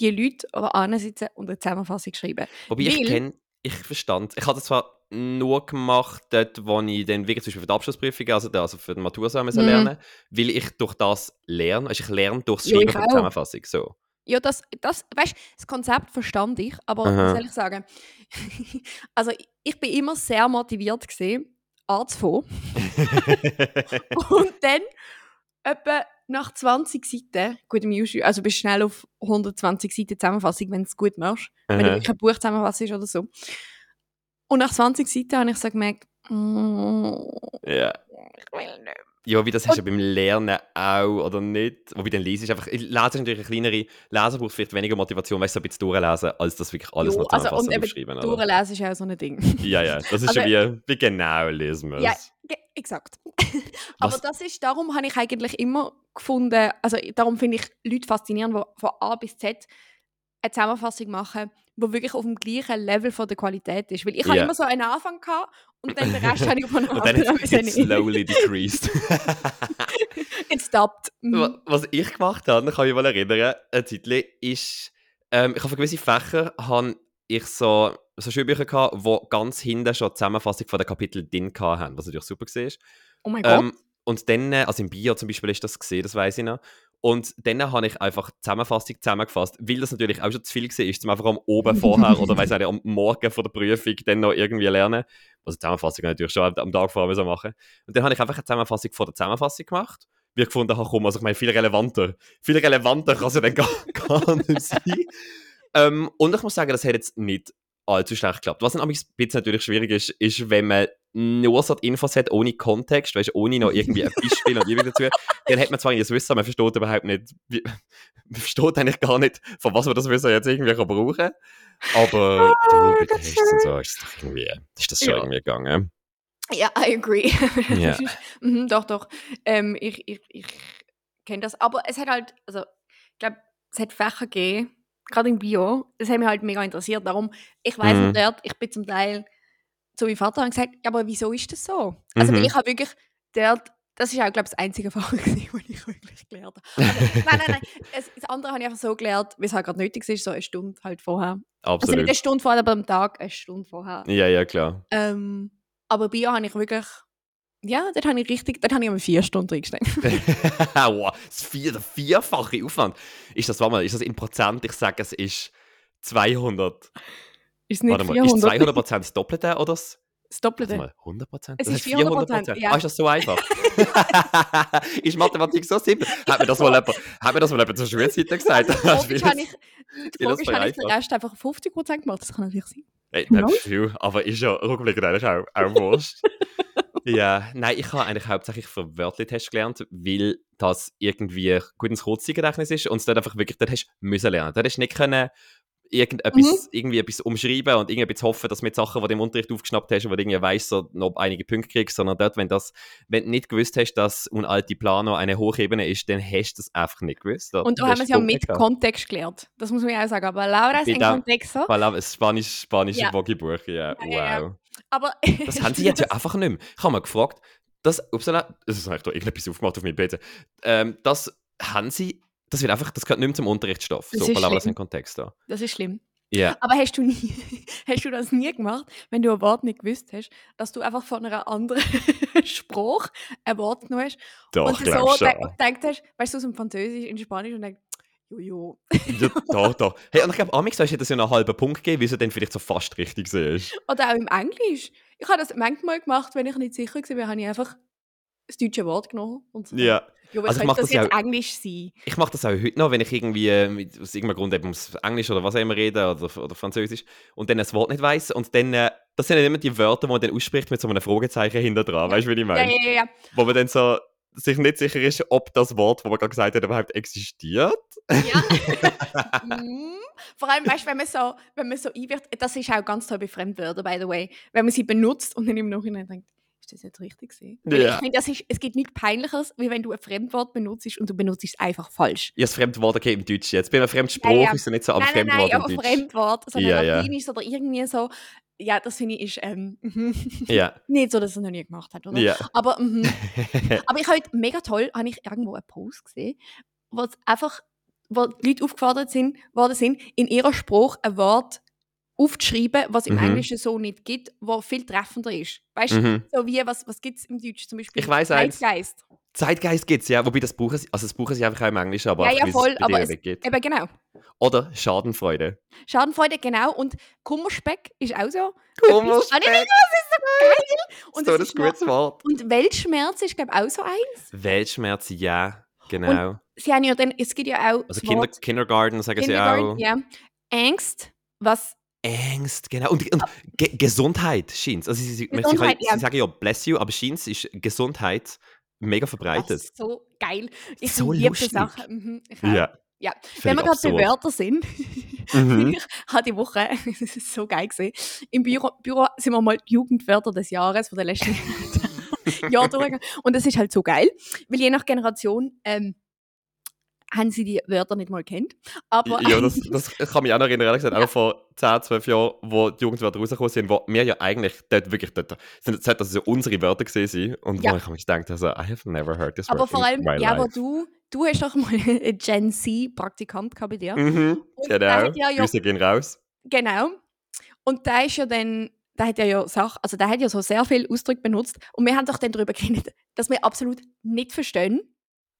die Leute, die ansitzen und eine Zusammenfassung schreiben. Wobei ich weil- kenne, ich verstand, ich habe das zwar nur gemacht, dort, wo ich dann wirklich zum Beispiel für die Abschlussprüfung, also, also für die Matura müssen Mhm. lernen, weil ich durch das lerne, also ich lerne durch das Ja, Schreiben ich von der. Zusammenfassung, so. Ja, das, das, weißt, das Konzept verstand ich, aber Aha. was soll ich sagen? also ich- bin immer sehr motiviert gesehen, anzufangen und dann etwa nach 20 Seiten, gut im Usual, also bist schnell auf 120 Seiten Zusammenfassung, wenn du es gut machst, wenn du Aha. wirklich ein Buch zusammenfassst oder so. Und nach 20 Seiten habe ich so gemerkt, mm, Ja. ich will nicht. Ja, wie das hast du ja beim Lernen auch, oder nicht? Wobei dann liest einfach. Lesen ist natürlich eine kleinere. Lesen braucht vielleicht weniger Motivation, weißt du, so ein bisschen durchlesen, als das wirklich alles Jo, noch also, zusammenfassen und und aufschreiben. oder? Durchlesen ist ja auch so ein Ding. Ja, ja, das ist Also- ja wie, wie genau lesen wir Ja, exakt. Aber das ist, darum habe ich eigentlich immer gefunden, also darum finde ich Leute faszinierend, die von A bis Z eine Zusammenfassung machen, die wirklich auf dem gleichen Level von der Qualität ist. Weil ich habe Ja. immer so einen Anfang gehabt und dann den Rest habe ich von Und dann hat es slowly decreased. It stopped. Mhm. Wa- Was ich gemacht habe, kann ich mich mal erinnern, ein Titel ist, ähm, ich habe für gewisse Fächer habe ich so, so Schulbücher gehabt, die ganz hinten schon die Zusammenfassung von den Kapiteln drin haben, was natürlich super war. Oh mein Gott. Ähm, und dann, äh, also im Bio zum Beispiel ist das gesehen, das weiß ich noch. Und dann habe ich einfach die Zusammenfassung zusammengefasst, weil das natürlich auch schon zu viel war, ist zum einfach am Oben vorher oder weiß nicht, am Morgen vor der Prüfung dann noch irgendwie lernen. Also Zusammenfassung natürlich schon am- Tag vorher müssen machen. Und dann habe ich einfach eine Zusammenfassung vor der Zusammenfassung gemacht. Ich gefunden habe, komm, also ich meine, viel relevanter. Viel relevanter kann es ja dann gar, gar nicht sein. ähm, und ich muss sagen, das hat jetzt nicht allzu schlecht geklappt. Was ein bisschen natürlich schwierig ist, ist, wenn man nur so die Infos hat, ohne Kontext, weißt, ohne noch irgendwie ein Beispiel und Übung dazu, dann hat man zwar das Wissen, aber man versteht überhaupt nicht, wie, man versteht eigentlich gar nicht, von was man das Wissen jetzt irgendwie kann brauchen kann. Aber du, bei Tests und so ist, das doch irgendwie, ist das schon Ja. irgendwie gegangen. Ja, I agree. Ja. Mhm, doch, doch. Ähm, ich ich, ich kenne das. Aber es hat halt, also, ich glaube, es hat Fächer gegeben, gerade im Bio, das hat mich halt mega interessiert. Darum, ich weiß Mhm. dort, ich bin zum Teil zu meinem Vater und gesagt, ja, aber wieso ist das so? Also, Mhm. ich habe wirklich dort, das ist auch, glaube ich, das einzige Fach, das ich wirklich gelernt habe. Also, nein, nein, nein. Das andere habe ich einfach so gelernt, wie es halt gerade nötig ist, so eine Stunde halt vorher. Also nicht Absolut. eine Stunde vorher, aber am Tag eine Stunde vorher. Ja, ja, klar. Ähm, aber Bio habe ich wirklich, ja, dort habe ich richtig, dort habe ich einmal vier Stunden reingesteckt. wow, das vier, der vierfache Aufwand. Ist das, warte mal, ist das in Prozent? Ich sage, es ist 200. Ist nicht Warte mal, 400. ist 200 Prozent das Doppelte oder das? Das Doppelte. Mal, 100 Prozent? Es ist 400%, ja. Ah, ist das so einfach? ist Mathematik so simpel? Hat mir das mal jemand, hat mir das mal jemand zur Schulzeit gesagt? Das Logisch habe ich, logisch habe ich den. Rest einfach auf 50% gemacht. Das kann natürlich sein. Ey, Who das ist viel, aber ist ja rückblickend eigentlich auch, auch wurscht. Ja, nein, ich habe eigentlich hauptsächlich für Wörtertest gelernt, weil das irgendwie gut ins Kurzzeitgedächtnis ist und es dort einfach wirklich, dort hast du müssen lernen. Dort hast du nicht können irgendetwas, irgendwie etwas umschreiben und irgendwie etwas hoffen, dass du mit Sachen, die du im Unterricht aufgeschnappt hast, wo du irgendwie weißt, so noch einige Punkte kriegst, sondern dort, wenn, das, wenn du nicht gewusst hast, dass un alte Plano eine Hochebene ist, dann hast du es einfach nicht gewusst. Und da haben wir es ja mit Kontext gelernt. Das muss man ja auch sagen. Aber Laura ist Mit in dem- Kontexto. Voilà, ein Spanisch, spanisches Ja. Vogibuch, ja, Ja, ja, ja. Aber Das haben sie jetzt ja einfach nicht mehr. Ich habe mal gefragt, das, upsala, das ist eigentlich da irgendetwas aufgemacht auf meinem PC. Ähm, das haben sie, das wird einfach, das gehört nicht mehr zum Unterrichtsstoff. Das so, Palabras schlimm. in Kontext da. Das ist schlimm. Ja. Aber hast du, nie, hast du das nie gemacht, wenn du ein Wort nicht gewusst hast, dass du einfach von einer anderen Sprache ein Wort genommen hast Doch, und so schon. gedacht hast, weißt du, aus dem Französisch in Spanisch und denkst, jojo. Ja, doch, doch. Hey, und ich glaube, Amix hätte das ja einen halben Punkt gegeben, wie es dann vielleicht so fast richtig ist. Oder auch im Englisch. Ich habe das manchmal gemacht, wenn ich nicht sicher war, habe ich einfach das deutsche Wort genommen. Und so. Ja. Ja, Also ich könnte mach das das ja jetzt auch- Englisch sein? Ich mache das auch heute noch, wenn ich irgendwie äh, mit, aus irgendeinem Grund eben ums Englisch oder was auch immer rede oder, oder Französisch und dann ein Wort nicht weiß und dann, äh, das sind dann immer die Wörter, die man dann ausspricht mit so einem Fragezeichen hinter dran. Weißt du, wie ich Ja, meine? ja, ja. ja. Wo man dann so sich nicht sicher ist, ob das Wort, das man gerade gesagt hat, überhaupt existiert. ja. Mm. Vor allem, weißt du, wenn man so, wenn man so einwirkt, das ist auch ganz toll bei Fremdwörtern, by the way, wenn man sie benutzt und dann im Nachhinein denkt, ist das jetzt richtig gewesen? Ja. Ich finde, das ist, es gibt nichts Peinlicheres, wie wenn du ein Fremdwort benutzt und du benutzt es einfach falsch. Habe das Fremdwort okay im Deutschen. Jetzt bei einem Fremdspruch Ja, ja. ist es nicht so, aber nein, nein, Fremdwort nein, im aber Deutsch. Fremdwort, so ein Ja, ja. Latinisch oder irgendwie so, ja, das finde ich ist ähm, mhm. Ja, nicht so, dass er es noch nie gemacht hat, oder? ja. Aber, mhm. Aber ich habe heute mega toll, habe ich irgendwo einen Post gesehen, wo einfach, wo die Leute aufgefordert sind, worden sind, in ihrer Sprache ein Wort aufzuschreiben, was im Mhm. Englischen so nicht gibt, wo viel treffender ist. Weißt du, Mhm. so wie, was, was gibt es im Deutschen zum Beispiel? Ich weiss eins. Zeitgeist. Zeitgeist gibt es, ja. Wobei das brauchen sie, also das brauchen sie einfach auch im Englischen, aber Ja, ja, voll, aber es- gibt. Eben genau. Oder Schadenfreude. Schadenfreude, genau. Und Kummerspeck ist auch so. Kummerspeck. Nein, das ist so geil. Und, so ein ist gutes Wort. und Weltschmerz ist, glaube ich, auch so eins. Weltschmerz, ja. Genau. Sie haben ja dann, es gibt ja auch Also Kinder, Kindergarten sagen Kindergarten, sie auch. ja. Angst, was Angst, genau. Und, und Ge Gesundheit, Scheins. Also sie, sie, sie, Gesundheit, sie, ja. sagen ja bless you, aber Scheins ist Gesundheit mega das verbreitet. ist so geil. Ich So liebe lustig. Sachen. Mhm, ich. Ja. Ja. Wenn wir gerade bei. Wörtern sind, Mhm. ich habe die Woche, es ist so geil gesehen, im Büro, Büro sind wir mal die Jugendwörter des Jahres von der letzten Jahr durchgegangen. Und das ist halt so geil, weil je nach Generation ähm, haben sie die Wörter nicht mal kennt. Aber Ja, das, das kann mich auch noch erinnern, ehrlich gesagt, auch noch vor 10, 12 Jahren, wo die Jugendwörter rausgekommen sind, wo wir ja eigentlich dort wirklich dort, sind, das ja unsere Wörter gesehen. Und Ja. wo ich mich gedacht, also, I have never heard this aber vor allem, ja, aber du, du hast doch mal einen Gen Z-Praktikant gehabt bei dir. Mhm, Und genau. ja, ja Grüße gehen raus. Genau. Und da ist ja dann, da hat er ja Sach, also der hat ja so sehr viel Ausdrücke benutzt und wir haben doch dann darüber geredet, dass wir absolut nicht verstehen,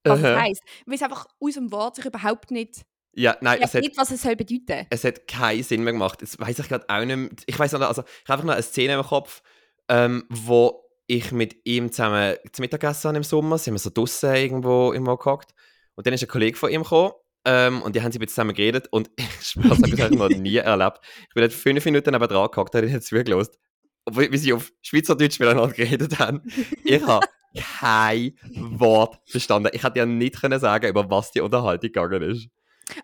was es heisst. Weil es einfach aus dem Wort sich überhaupt nicht, Ja, nein, ja, es hat nicht was es soll bedeuten. es hat keinen Sinn mehr gemacht. Jetzt weiß ich gerade auch nicht mehr. Ich weiß noch, also ich habe einfach noch eine Szene im Kopf, ähm, wo ich mit ihm zusammen zu Mittag gegessen habe im Sommer. Sind wir so draußen irgendwo, irgendwo gehockt. Und dann ist ein Kollege von ihm gekommen. Ähm, und die haben sie zusammen geredet. Und ich schwöre, das habe ich noch nie erlebt. Ich bin dort fünf Minuten neben dran gehockt, habe ihn jetzt zugelassen. Wie wie sie auf Schweizerdeutsch miteinander geredet haben. Ich habe kein Wort verstanden. Ich hätte ja nicht können sagen, über was die Unterhaltung gegangen ist.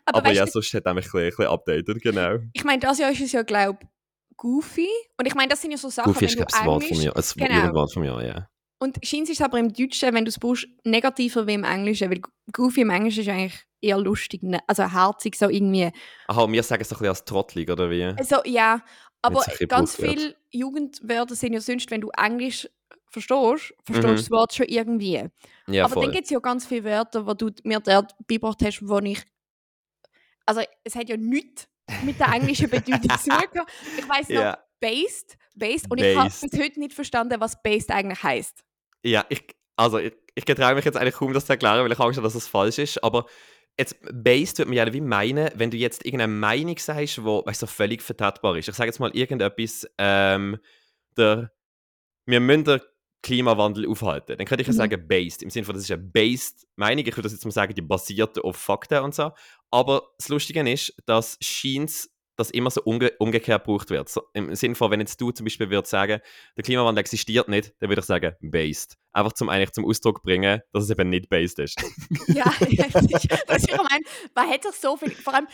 Aber, Aber, ja, du, sonst hat er mich ein bisschen, ein bisschen updated, genau. ich meine, das Jahr ist es ja, glaube ich, goofy. Und ich meine, das sind ja so Sachen, Goofy ist, wenn glaube du ich, das Wort von mir. Das Genau. Jugendwort von mir, ja. Und scheint es aber im Deutschen, wenn du es brauchst, negativer wie im Englischen. Weil goofy im Englischen ist eigentlich eher lustig, ne? also herzig so irgendwie. Aha, und wir sagen es doch ein bisschen als trottelig, oder wie? Also ja, aber ganz viele Jugendwörter sind ja sonst, wenn du Englisch verstehst, verstehst du Mhm. das Wort schon irgendwie. Ja, aber dann voll. gibt es ja ganz viele Wörter, die du mir dort beigebracht hast, wo ich. Also es hat ja nichts mit der englischen Bedeutung zu tun. Ich weiß noch, Ja. based, based. Und ich habe Based. bis heute nicht verstanden, was based eigentlich heißt. Ja, ich, also ich, ich getraue mich jetzt eigentlich kaum, das zu erklären, weil ich Angst habe, dass es falsch ist. Aber jetzt, based würde man ja wie meinen, wenn du jetzt irgendeine Meinung sagst, die weißt, du, so völlig vertretbar ist. Ich sage jetzt mal irgendetwas, ähm, der, wir müssen Klimawandel aufhalten. Dann könnte ich ja Mhm. sagen, based. Im Sinne von, das ist eine based Meinung. Ich würde das jetzt mal sagen, die basiert auf Fakten und so. Aber das Lustige ist, dass scheint das immer so umge umgekehrt gebraucht wird. So, Im Sinne von, wenn jetzt du zum Beispiel würdest sagen, der Klimawandel existiert nicht, dann würde ich sagen, based. Einfach zum eigentlich zum Ausdruck bringen, dass es eben nicht based ist. Ja, das ist, das ist, ich meine, man sich so viel. Vor allem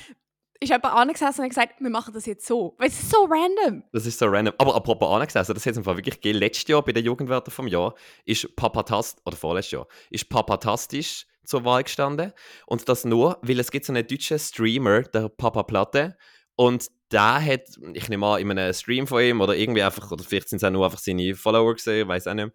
ist jemand angesessen und hat gesagt, wir machen das jetzt so. Weil es ist so random. Das ist so random. Aber apropos angesessen, das hat es im wirklich gegeben. Letztes Jahr bei den Jugendwörtern vom Jahr ist Papatast oder vorletztes Jahr ist Papatastisch zur Wahl gestanden. Und das nur, weil es gibt so einen deutschen Streamer, der Papa Platte. Und der hat, ich nehme an, in einem Stream von ihm oder irgendwie einfach, oder vielleicht sind es auch nur einfach seine Follower gesehen, weiß auch nicht mehr,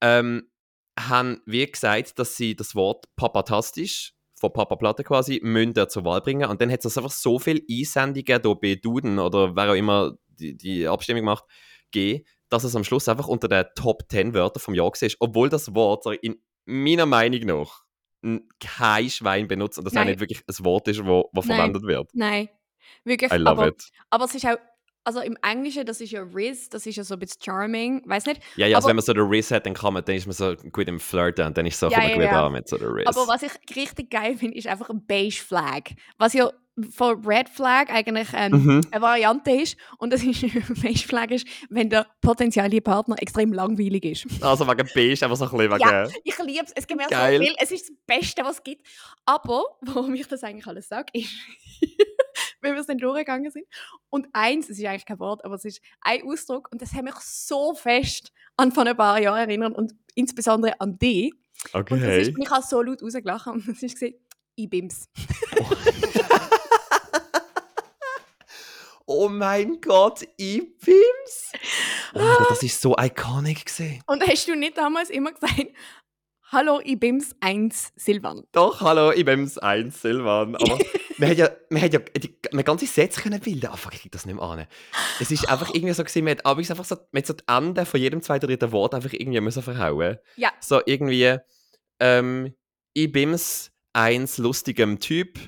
ähm, haben wie gesagt, dass sie das Wort Papatastisch von Papa Platte quasi müssen dort zur Wahl bringen. Und dann hat es einfach so viele Einsendungen hier bei Duden oder wer auch immer die, die Abstimmung macht, gegeben, dass es am Schluss einfach unter den Top 10 Wörtern vom Jahr war. Obwohl das Wort in meiner Meinung nach kein Schwein benutzt und das auch Nein. nicht wirklich ein Wort ist, wo, wo Nein. verwendet wird. Nein. Wirklich. I love aber, it. aber es ist auch. Also im Englischen, das ist ja Riz, das ist ja so ein bisschen charming, weiß nicht. Ja, ja, also aber- wenn man so den Riz hat, dann kann man, dann ist man so gut im Flirten und dann ist so Ja, ja, gut ja. mit so der Riz. Aber was ich richtig geil finde, ist einfach ein Beige Flag. Was ja von Red Flag eigentlich ähm, Mhm. eine Variante ist. Und das ist Beige Flag ist, wenn der potenzielle Partner extrem langweilig ist. Also wegen B ist einfach so ein bisschen wegen... Ja. Ich liebe es. Es gibt mir so viel. Es ist das Beste, was es gibt. Aber, warum ich das eigentlich alles sage, ist, wenn wir es dann durchgegangen sind. Und eins, es ist eigentlich kein Wort, aber es ist ein Ausdruck. Und das hat mich so fest an vor ein paar Jahren erinnert. Und insbesondere an dich. Und, das Okay. ist, und ich habe so laut rausgelacht. Und das ist gesehen, I-Bims. Oh mein Gott, E-Beams! Oh mein Gott, das ist so iconic gesehen. Und hast du nicht damals immer gesagt, Hallo, I-Bims 1 Silvan? Doch, hallo, ich bin's eins, Silvan. Aber man hat ja, man hat ja die, man ganze Sätze können bilden. Ah, fuck, ich krieg das nicht mehr an. Es ist einfach irgendwie so gewesen, man hat abends einfach so, man hat so die Enden von jedem zweiten, dritten Wort einfach irgendwie müssen verhauen. Ja. So irgendwie, ähm, ich bin's eins lustigem Typ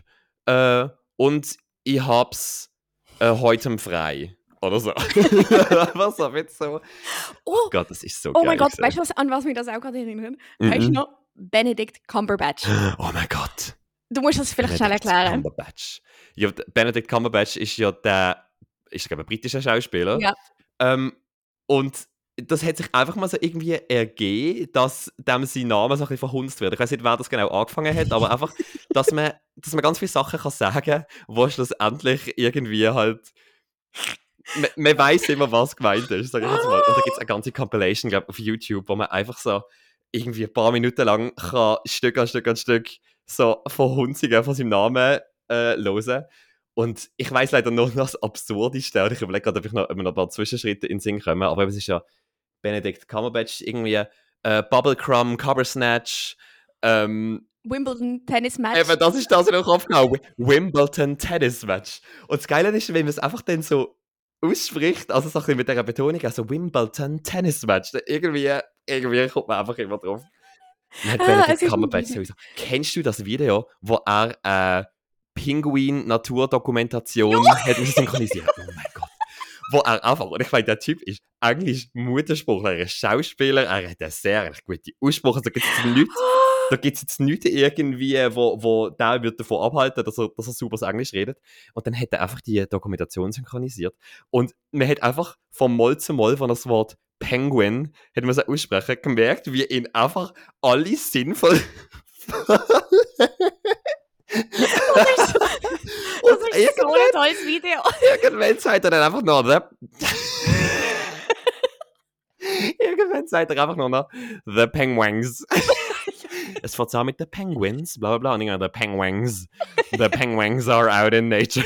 äh, und ich hab's äh, heute frei. Oder so. Was so, mit so. Oh, Gott, das ist so oh geil. mein Gott, weißt du, an was mich das auch gerade erinnert? Weißt du Mhm. noch, Benedict Cumberbatch. Oh mein Gott. Du musst das vielleicht schnell Benedict erklären. Cumberbatch. Ja, Benedict Cumberbatch ist ja der, ist glaube ein britischer Schauspieler. Ja. Ähm, und das hat sich einfach mal so irgendwie ergeben, dass dem sein Name so ein bisschen verhunzt wird. Ich weiß nicht, wer das genau angefangen hat, aber einfach, dass man, dass man ganz viele Sachen kann sagen wo schlussendlich irgendwie halt. Man, man weiß immer, was gemeint ist, sag ich jetzt mal. Und da gibt es eine ganze Compilation, glaube auf YouTube, wo man einfach so irgendwie ein paar Minuten lang kann Stück an Stück an Stück so Verhunzungen von seinem Namen äh, hören. Und ich weiß leider nur noch das Absurdeste. Und ich überlege gerade, ob ich noch, ob noch ein paar Zwischenschritte in den Sinn komme. Aber es ist ja Benedict Cumberbatch, irgendwie äh, Bubblecrumb, Cover Snatch. Ähm, Wimbledon Tennis Match. eben, das ist das, was ich noch aufgehauen Wi- Wimbledon Tennis Match. Und das Geile ist, wenn man es einfach dann so ausspricht, also so ein bisschen mit dieser Betonung, also Wimbledon Tennis Match. Irgendwie, irgendwie kommt man einfach immer drauf. Dann hat Ah, Benedict ist ein Cumberbatch sowieso. Kennst du das Video, wo er äh, Pinguin-Naturdokumentation hat müssen synchronisieren? Oh mein Gott. Wo er einfach, und ich meine, der Typ ist eigentlich Muttersprachler, er ist Schauspieler, er hat eine sehr gute Aussprache, da gibt es Leute, da gibt es jetzt nichts irgendwie, wo, wo der wird davon abhalten, dass er, dass er super Englisch redet. Und dann hat er einfach die Dokumentation synchronisiert. Und man hat einfach von Moll zu Moll, von das Wort Penguin, hat man so aussprechen, gemerkt, wie ihn einfach alle sinnvoll Das Und ist so ein tolles Video. irgendwann sagt er dann einfach noch, the Irgendwann sagt er einfach nur noch, The Penguins. es fängt an mit The Penguins, bla bla bla, und irgendwann The Penguins. The Penguins are out in nature.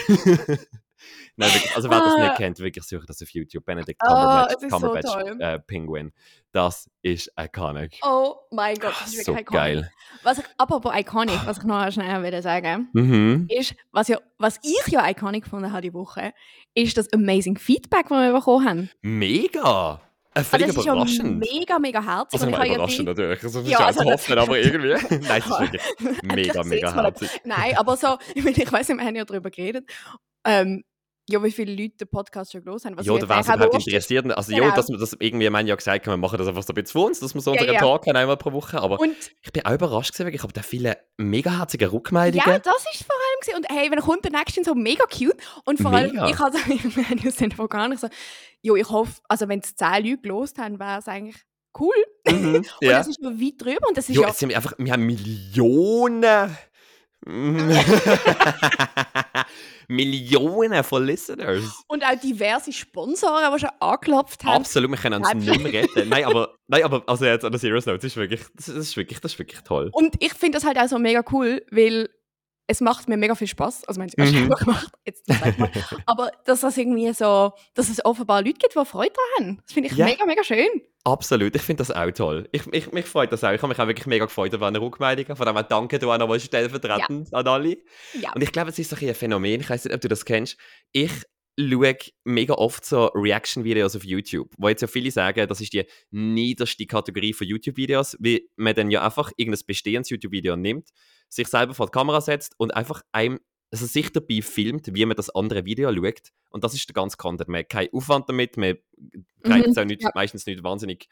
Nein, wirklich, also wer das Ah. nicht kennt, wirklich suche das auf YouTube. Benedict Ah, Cumberbatch, ist so äh, Penguin. Das ist iconic. Oh mein Gott, das ist so wirklich iconic. geil. Was ich, apropos iconic, was ich noch schnell will sagen Mhm. ist, was, ja, was ich ja iconic gefunden habe die Woche, ist das amazing Feedback, das wir bekommen haben. Mega! Äh, Also völlig das ist ja überraschend. mega, mega herzig. Also ich habe ja überraschend die- natürlich. Also, das Ja, ist also also hoffen, aber irgendwie. Nein, es ist wirklich mega, mega herzig. Nein, aber so, ich, meine, ich nicht, wir haben ja darüber geredet, ähm, ja, wie viele Leute den Podcast schon gelesen haben. Was Ja, da wäre es überhaupt interessiert. Also, ja, Genau. dass wir das irgendwie, wir haben ja gesagt, wir machen das einfach so ein bisschen für uns, dass wir so Ja, unseren ja. Tag haben, einmal pro Woche. Aber Und ich bin auch überrascht gewesen, wirklich. Ich habe da viele mega herzige Rückmeldungen. ja, das ist vor allem gewesen. Und hey, wenn kommt, der nächste so mega cute. Und vor allem, Mega. ich habe wir ja sind gar nicht so, jo, ich hoffe, also wenn es zehn Leute gelost haben, wäre es eigentlich cool. Mhm, Und ja. das ist noch weit drüber und das ist Jo, ja, es sind einfach, wir haben Millionen. Millionen von Listeners. und auch diverse Sponsoren, die schon angeklopft haben. Absolut, wir können uns nicht mehr retten. Nein, aber, nein, aber also jetzt an der Serious Note, das ist wirklich, das ist wirklich, das ist wirklich toll. Und ich finde das halt auch so mega cool, weil es macht mir mega viel Spaß. Also, ich meine, es Mhm. gemacht, jetzt mal. Aber dass das irgendwie so, dass es offenbar Leute gibt, die Freude daran haben. Das finde ich Ja. mega, mega schön. Absolut, ich finde das auch toll. Ich, ich, mich freut das auch. Ich habe mich auch wirklich mega gefreut über eine Rückmeldung. Von dem auch danke du auch nochmal stellvertretend an alle. Ja. Und ich glaube, es ist so ein Phänomen, ich weiß nicht, ob du das kennst. Ich schaue mega oft so Reaction-Videos auf YouTube, wo jetzt ja viele sagen, das ist die niederste Kategorie von YouTube-Videos, wie man dann ja einfach irgendein bestehendes YouTube-Video nimmt, sich selber vor die Kamera setzt und einfach einem also sich dabei filmt, wie man das andere Video schaut. Und das ist der ganze Content. Man hat keinen Aufwand damit, man trägt Mhm, es auch nicht, ja. meistens nicht wahnsinnig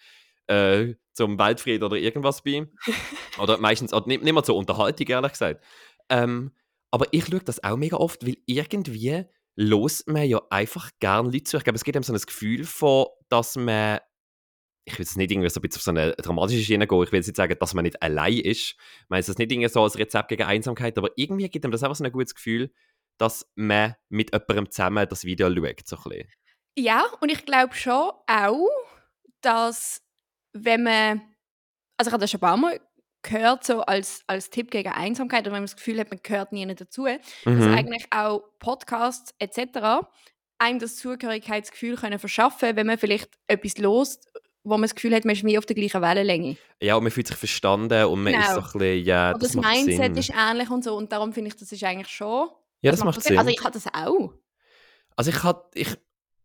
äh, zum Weltfrieden oder irgendwas bei. oder meistens auch nicht, nicht mal zur Unterhaltung, ehrlich gesagt. Ähm, aber ich schaue das auch mega oft, weil irgendwie los man ja einfach gern Leute zu. Ich glaube, es gibt einem so ein Gefühl von, dass man ich will jetzt nicht irgendwie so ein bisschen auf so eine dramatische Schiene gehen, ich will jetzt nicht sagen, dass man nicht allein ist. Ich meine, es ist nicht irgendwie so als Rezept gegen Einsamkeit, aber irgendwie gibt einem das einfach so ein gutes Gefühl, dass man mit jemandem zusammen das Video schaut. So ein bisschen. Ja, und ich glaube schon auch, dass wenn man, also ich habe das schon ein paar Mal gehört, so als, als Tipp gegen Einsamkeit, oder wenn man das Gefühl hat, man gehört nie dazu, dass Mhm. eigentlich auch Podcasts etc. einem das Zugehörigkeitsgefühl können verschaffen wenn man vielleicht etwas lost, wo man das Gefühl hat, man ist wie auf der gleichen Wellenlänge. Ja, und man fühlt sich verstanden und man ist Genau. so ein bisschen, ja, Und das, das, macht Mindset Sinn. ist ähnlich und so. Und darum finde ich, das ist eigentlich schon. ja, das, macht Sinn. Sinn. Also ich habe das auch. Also ich hatte, ich,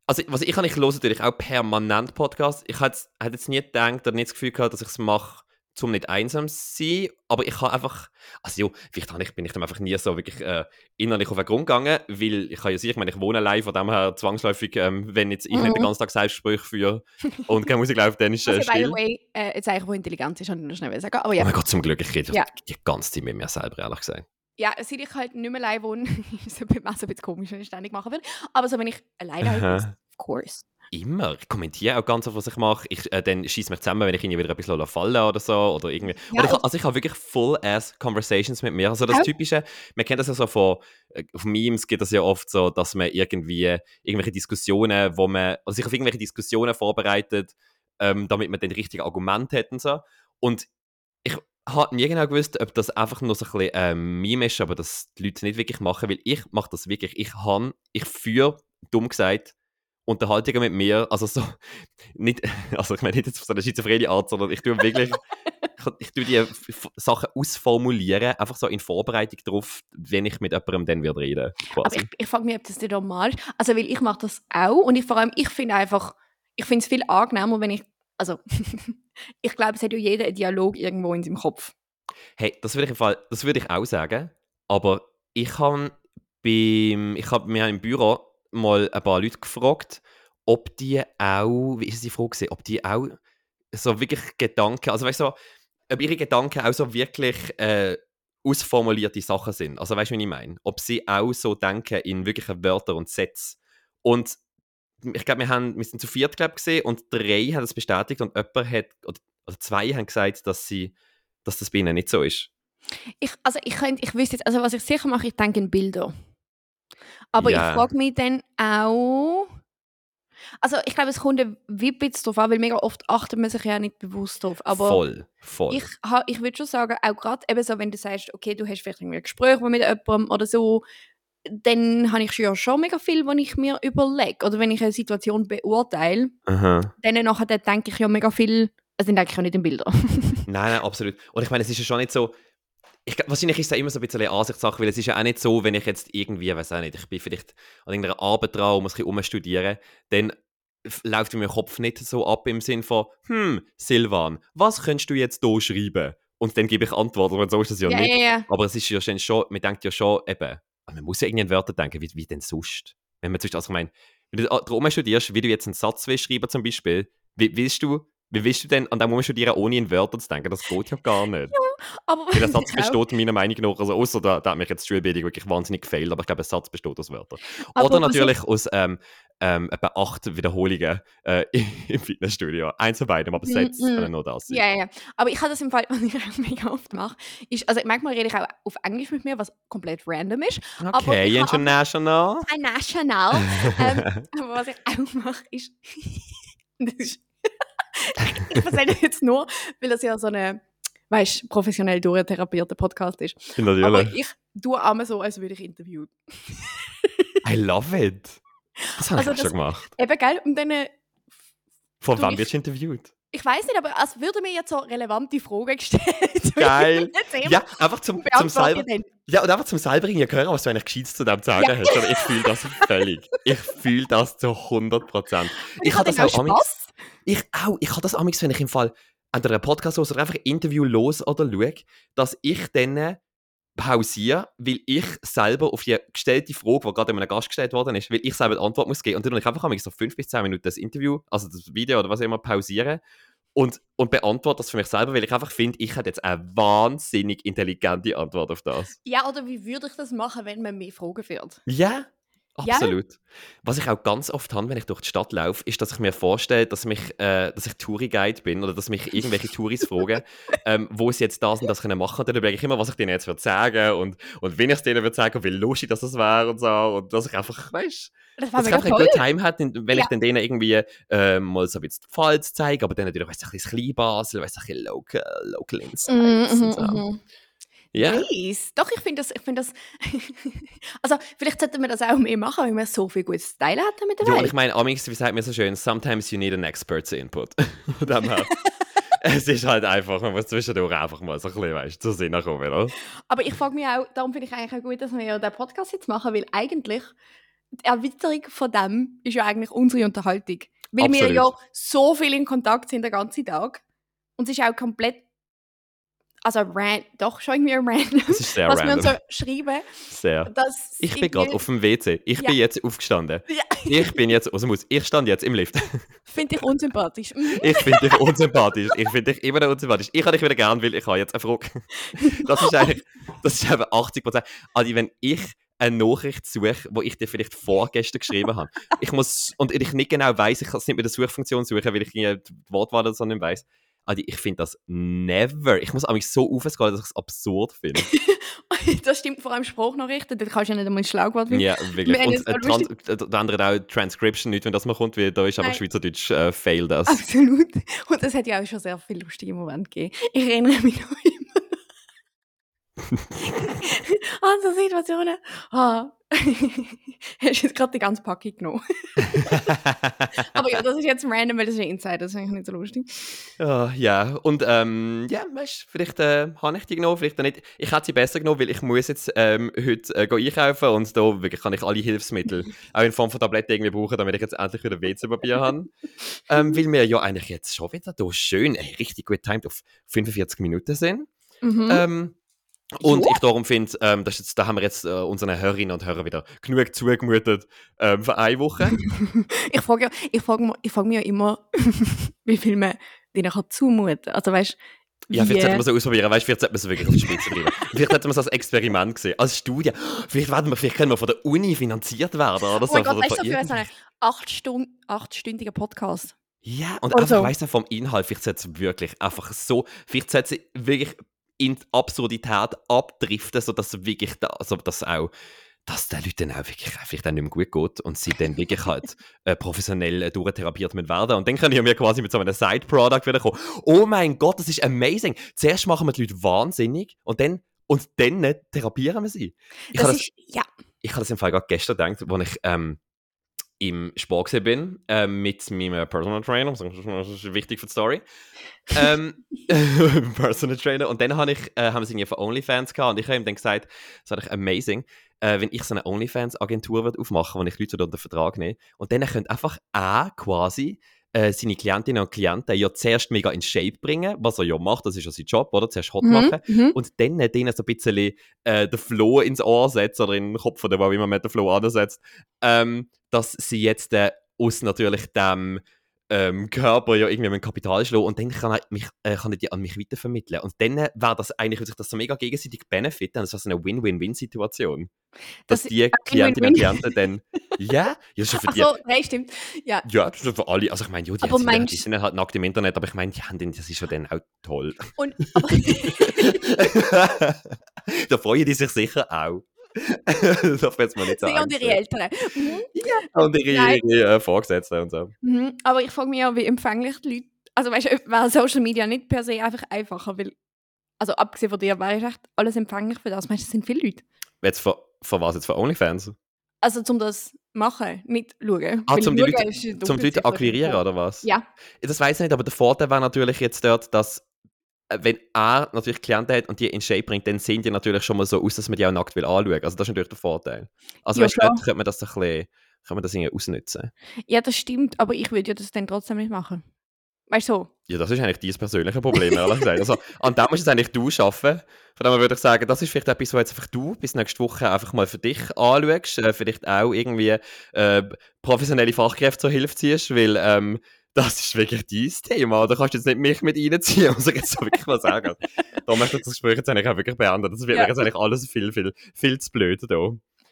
also was ich ich höre natürlich auch permanent Podcasts. Ich hätte jetzt nie gedacht oder nicht das Gefühl gehabt, dass ich es mache zum nicht einsam zu sein, aber ich habe einfach, also ja, vielleicht habe ich, bin ich dem einfach nie so wirklich äh, innerlich auf den Grund gegangen, weil ich kann ja sagen, ich meine, ich wohne allein, von dem her zwangsläufig, ähm, wenn jetzt ich nicht den Mhm. ganzen Tag Selbstgespräche führe und keine Musik läuft, dann ist äh, Also, by the still. way, äh, jetzt eigentlich, wo Intelligenz ist, wollte ich noch schnell sagen. Aber Oh ja, mein Gott, zum Glück, ich rede Ja. die ganze Zeit mit mir selber, ehrlich gesagt. ja, seit ich halt nicht mehr allein wohne, ist es ein bisschen komisch, wenn ich ständig machen will. Aber so, wenn ich alleine bin, of course. Immer. Ich kommentiere auch ganz oft, was ich mache. Ich, äh, dann schieße mich zusammen, wenn ich irgendwie wieder ein bisschen fallen oder so. Oder irgendwie. Ja, oder ich, also ich habe wirklich full-ass Conversations mit mir. Also das Auch? Typische, man kennt das ja so von, äh, auf Memes geht das ja oft so, dass man irgendwie irgendwelche Diskussionen, wo man, also sich auf irgendwelche Diskussionen vorbereitet, ähm, damit man die richtigen Argumente hat und so. Und ich habe nie genau gewusst, ob das einfach nur so ein bisschen ähm, Meme ist, aber das die Leute nicht wirklich machen, weil ich mache das wirklich. Ich han, ich führe, dumm gesagt, Unterhaltungen mit mir, also so, nicht, also ich meine nicht jetzt auf so eine schizophrene Art, sondern ich tue wirklich, ich, ich tue die Sachen ausformulieren, einfach so in Vorbereitung darauf, wenn ich mit jemandem dann wieder rede, Aber quasi. ich, ich frage mich, ob das nicht normal ist. Also, weil ich mache das auch und ich, vor allem, ich finde einfach, ich finde es viel angenehmer, wenn ich, also, ich glaube, es hat ja jeder einen Dialog irgendwo in seinem Kopf. Hey, das würde ich, im Fall, das würde ich auch sagen, aber ich habe beim, ich habe mir im Büro mal ein paar Leute gefragt, ob die auch, wie ist die Frage ob die auch so wirklich Gedanken, also weißt du, ob ihre Gedanken auch so wirklich äh, ausformulierte Sachen sind. Also weißt du, wie ich meine? Ob sie auch so denken in wirklichen Wörtern und Sätzen. Und ich glaube, wir, haben, wir sind zu viert glaub, gesehen und drei haben das bestätigt und jemand hat, oder, oder zwei haben gesagt, dass, sie, dass das bei ihnen nicht so ist. Ich, also ich könnte, ich wüsste jetzt, also was ich sicher mache, ich denke in Bilder. Aber Ja. ich frage mich dann auch, also ich glaube, es kommt ein bisschen drauf an, weil mega oft achtet man sich ja nicht bewusst drauf. Aber voll, voll. ich, ha- ich würde schon sagen, auch gerade eben so, wenn du sagst, okay, du hast vielleicht irgendwie ein Gespräch mit jemandem oder so, dann habe ich ja schon mega viel, was ich mir überlege. Oder wenn ich eine Situation beurteile, Aha. dann nachher dann denke ich ja mega viel, also dann denke ich ja nicht in Bilder. Nein, nein, absolut. Und ich meine, es ist ja schon nicht so. Ich, wahrscheinlich ist es ja immer so ein bisschen eine Ansichtssache, weil es ist ja auch nicht so, wenn ich jetzt irgendwie, weiß auch nicht, ich bin vielleicht an irgendeiner Arbeit dran und muss ein bisschen umstudieren, dann läuft in meinem Kopf nicht so ab im Sinn von, hm, Silvan, was könntest du jetzt hier schreiben? Und dann gebe ich Antworten, und so ist das ja, ja, nicht. ja, ja. Aber es ist ja schon, schon man denkt ja schon, eben, man muss ja irgendwie an Wörter denken, wie, wie denn sonst? Wenn man zwischen, also ich meine, wenn du darum studierst, wie du jetzt einen Satz willst schreiben zum Beispiel, wie willst du, wie willst du denn an dem studieren, ohne in Wörter zu denken? Das geht ja gar nicht. Aber Weil der Satz Auch. besteht meiner Meinung nach, also außer da, da hat mich jetzt die Schulbildung wirklich wahnsinnig gefehlt, aber ich glaube, ein Satz besteht aus Wörtern. Aber Oder natürlich aus ähm, ähm, etwa acht Wiederholungen äh, im Fitnessstudio. Eins von beidem, aber Mm, Sätze mm. können nur das sein. Ja, ja. Aber ich habe das im Fall, was ich auch mega oft mache, ist, also manchmal rede ich auch auf Englisch mit mir, was komplett random ist. Okay, international. Ein National. ähm, aber was ich auch mache, ist, das ist ich erzähle das jetzt nur, weil das ja so eine, weißt, professionell durchtherapierter Podcast ist. Aber Natürlich. ich tue einmal so, als würde ich interviewen. I love it. Das habe Also ich auch das- schon gemacht. Eben, gell? Und dann, äh, Von wem ich- wirst du interviewt? ich weiß nicht, aber als würde mir jetzt so relevante Fragen gestellt. Geil. Immer Ja, einfach zum, zum selber. ich. Ja, und einfach zum selber irgendwie hören, was du eigentlich Gescheites zu dem zu sagen Ja. hast. Aber ich fühle das völlig. Ich fühle das zu 100 Prozent. Und Ich habe das auch Spaß. Ich auch. Ich habe das amigs, wenn ich im Fall entweder einen Podcast los oder einfach ein Interview los oder schaue, dass ich dann pausiere, weil ich selber auf die gestellte Frage, die gerade einem Gast gestellt worden ist, weil ich selber die Antwort muss geben und dann ich einfach so fünf bis zehn Minuten das Interview, also das Video oder was immer, pausieren und, und beantworte das für mich selber, weil ich einfach finde, ich hätte jetzt eine wahnsinnig intelligente Antwort auf das. Ja, oder wie würde ich das machen, wenn man mehr Fragen führt? Ja, Ja. absolut. Was ich auch ganz oft habe, wenn ich durch die Stadt laufe, ist, dass ich mir vorstelle, dass, mich, äh, dass ich Touri-Guide bin oder dass mich irgendwelche Touris fragen, ähm, wo sie jetzt das und das können machen. Dann überlege ich immer, was ich denen jetzt würde sagen und, und wenn ich es denen würde sagen und wie lustig das wäre und so. Und dass ich einfach, weißt Das dass ich einfach toll. einen Good Time hätte, wenn Ja. ich dann denen irgendwie ähm, mal so ein bisschen die Pfalz zeige, aber dann natürlich, weißt du, ein bisschen Kleinbasel, weißt du, ein bisschen Local, Local Insights Mhm, und so. mhm, Ja. Nice. Doch, ich finde das, ich finde das, also vielleicht sollten wir das auch mehr machen, weil wir so viel gutes Style hatten mit der Ja, und Welt. ich meine, Amix, wie sagt man so schön, sometimes you need an expert's input. Von dem her. es ist halt einfach, man muss zwischendurch einfach mal so ein bisschen, weißt zur Sinn kommen, oder? Aber ich frage mich auch, darum finde ich eigentlich auch gut, dass wir ja den Podcast jetzt machen, weil eigentlich die Erweiterung von dem ist ja eigentlich unsere Unterhaltung. Weil wir Absolut. ja so viel in Kontakt sind den ganzen Tag. Und es ist auch komplett also ran, doch schon irgendwie random, Das ist sehr was wir uns random. so schreiben, Sehr. dass Ich bin gerade auf dem WC. Ich Ja. bin jetzt aufgestanden. Ja, Ich bin jetzt aus dem Haus. Ich stand jetzt im Lift. finde ich unsympathisch. Ich finde dich unsympathisch. Ich finde dich immer noch unsympathisch. Ich habe dich wieder gern, weil ich habe jetzt eine Frage. Das ist eigentlich, das ist eben 80 Prozent. Adi, wenn ich eine Nachricht suche, wo ich dir vielleicht vorgestern geschrieben habe, ich muss, und ich nicht genau weiß, ich kann es nicht mit der Suchfunktion suchen, weil ich die Wortwahl oder so nicht weiß. Adi, ich finde das never. Ich muss mich so aufscrollen, dass ich es absurd finde. Das stimmt vor allem Spruchnachrichten, da kannst du ja nicht einmal ein Schlagwort finden. Ja, wirklich. Wir Und äh, auch Trans äh, der andere auch Transcription nicht, wenn das mal kommt, weil da ist einfach Nein. Schweizerdeutsch äh, fail das. Absolut. Und es hat ja auch schon sehr viele lustige Momente gegeben. Ich erinnere mich noch immer an so Situationen. Ah. Hast jetzt gerade die ganze Packung genommen. Aber ja, das ist jetzt random, weil das ist ein Insider, das ist eigentlich nicht so lustig. Ja, ja, und ähm, ja, weißt vielleicht äh, habe ich die genommen, vielleicht nicht. Ich hätte sie besser genommen, weil ich muss jetzt ähm, heute äh, einkaufen und da wirklich kann ich alle Hilfsmittel auch in Form von Tabletten irgendwie brauchen, damit ich jetzt endlich wieder WC-Papier habe. Ähm, weil wir ja eigentlich jetzt schon wieder da schön, ey, richtig gut timed auf 45 Minuten sind. Mhm. Ähm, und Ja. ich darum finde, ähm, das ist jetzt, da haben wir jetzt äh, unseren Hörerinnen und Hörern wieder genug zugemutet ähm, für eine Woche. ich frage ja, ich frage, ich frage mich ja immer, wie viel man denen kann zumuten Also weißt Ja, vielleicht wie- sollte man so ausprobieren, weißt vielleicht sollte man es wirklich auf die Spitze treiben. vielleicht sollte man es als Experiment sehen, als Studie. Vielleicht, werden wir, vielleicht können wir von der Uni finanziert werden oder Oh so. mein Gott, weißt du, dafür so einen acht Stunden, achtstündiger Podcast. Ja, und Oder einfach, weißt du, vom Inhalt, vielleicht sollte es wirklich einfach so, vielleicht sollte es wirklich in die Absurdität abdriften, sodass wirklich, da, also das auch, dass den Leuten auch wirklich vielleicht auch nicht mehr gut geht und sie dann wirklich halt äh, professionell äh, durchtherapiert werden. Und dann können wir quasi mit so einem Side-Product wieder kommen. Oh mein Gott, das ist amazing. Zuerst machen wir die Leute wahnsinnig und dann, und dann therapieren wir sie. Ich Das das, ist, ja, ich habe das im Fall gerade gestern gedacht, als ich ähm, im Sport bin, ähm, mit meinem Personal Trainer, das ist wichtig für die Story, ähm, Personal Trainer, und dann habe ich, äh, haben wir es irgendwie von OnlyFans gehabt. Und ich habe ihm dann gesagt, das doch amazing, äh, wenn ich so eine OnlyFans-Agentur würde aufmachen wo ich Leute unter Vertrag nehme. Und dann könnte einfach er quasi äh, seine Klientinnen und Klienten ja zuerst mega in Shape bringen, was er ja macht, das ist ja sein Job, oder? Zuerst hot machen. mhm, mhm. und dann denen so ein bisschen äh, den Flow ins Ohr setzt oder in den Kopf oder wo immer man den Flow ansetzt, ähm, dass sie jetzt äh, aus natürlich dem ähm, Körper ja irgendwie mit dem Kapital schlagen und dann kann er, mich, äh, kann er die an mich weitervermitteln. Und dann äh, wäre das eigentlich, würde sich das so mega gegenseitig benefiten, das wäre so eine Win-Win-Win-Situation. Dass Das- die Klientinnen und Klienten dann, ja, ja, schon für Ach die, so, nein, stimmt. Ja, ja, das ist für alle, also ich meine, ja, die, Aber sind, meinst- die sind halt nackt im Internet, aber ich meine, die haben das ist ja dann auch toll. und, aber, da freuen die sich sicher auch. man jetzt mal nicht sie und ihre Eltern. Mhm. Und ihre, ihre äh, Vorgesetzten und so. Mhm. Aber ich frage mich ja, wie empfänglich die Leute. Also weißt du, wäre Social Media nicht per se einfach einfacher, weil. Also abgesehen von dir wäre ich echt alles empfänglich für das. Meinst du, es sind viele Leute? Jetzt für, für was? Jetzt für OnlyFans? Also zum das machen, nicht schauen. Ah, zum die Leute, zum Leute akquirieren, oder was? Ja. Das weiß ich nicht, aber der Vorteil wäre natürlich jetzt dort, dass wenn er natürlich Klienten hat und die in Shape bringt, dann sehen die natürlich schon mal so aus, dass man die auch nackt will anschauen. Also das ist natürlich der Vorteil. Also Ja, weißt, du, dort könnte man das ein bisschen, kann man das irgendwie ausnutzen. ja, das stimmt, aber ich würde ja das dann trotzdem nicht machen. Weißt du, so. Ja, das ist eigentlich dein persönliche Problem, ehrlich gesagt. Also, an dem musst es eigentlich du schaffen. Von dem würde ich sagen, das ist vielleicht etwas, was jetzt einfach du bis nächste Woche einfach mal für dich anschaust. Äh, vielleicht auch irgendwie äh, professionelle Fachkräfte zur Hilfe ziehst, weil ähm, das ist wirklich dein Thema. Da kannst du jetzt nicht mich mit reinziehen, muss ich jetzt so wirklich mal sagen. da möchte ich das Gespräch jetzt eigentlich auch wirklich beenden. Das wird Ja. jetzt eigentlich alles viel, viel, viel zu blöd da.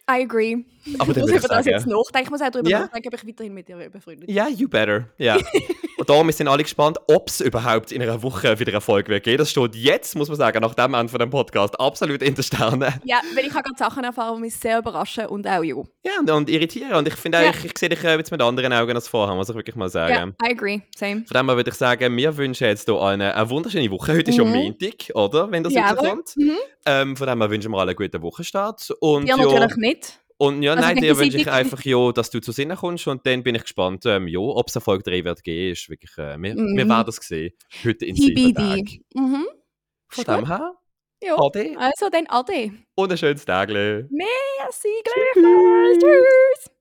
I agree. Aber ich muss über das jetzt nachdenken. Ich muss auch darüber Ja. nachdenken, ob ich weiterhin mit dir befreundet bin. ja, you better. Ja. Und darum wir sind alle gespannt, ob es überhaupt in einer Woche wieder eine Folge wird geben. Das steht jetzt, muss man sagen, nach dem Ende von dem Podcast, absolut in den Sternen. Ja, weil ich habe gerade Sachen erfahren, die mich sehr überraschen und auch ja. Ja, und, und irritieren. Und ich finde Ja. eigentlich, ich sehe dich äh, jetzt mit anderen Augen als vorher, muss ich wirklich mal sagen. Ja, I agree. Same. Von dem her würde ich sagen, wir wünschen jetzt hier eine, eine wunderschöne Woche. Heute ist ja Mhm. Montag, oder? Wenn das Ja, kommt. Mhm. Ähm, von dem her wünschen wir alle einen guten Wochenstart. Und ja, natürlich nicht. Und ja Also nein, dir wünsche ich einfach, ja, dass du zu Sinnen kommst. Und dann bin ich gespannt, ähm, ja, ob es Erfolg 3 wird geben. Ist wirklich, äh, wir, wir Mhm. werden es sehen. Heute in sieben Tagen. Mhm. Von dem her, Ja. Ade Also dann Ade. und ein schönes Tag. Merci, gleichfalls. Tschüss.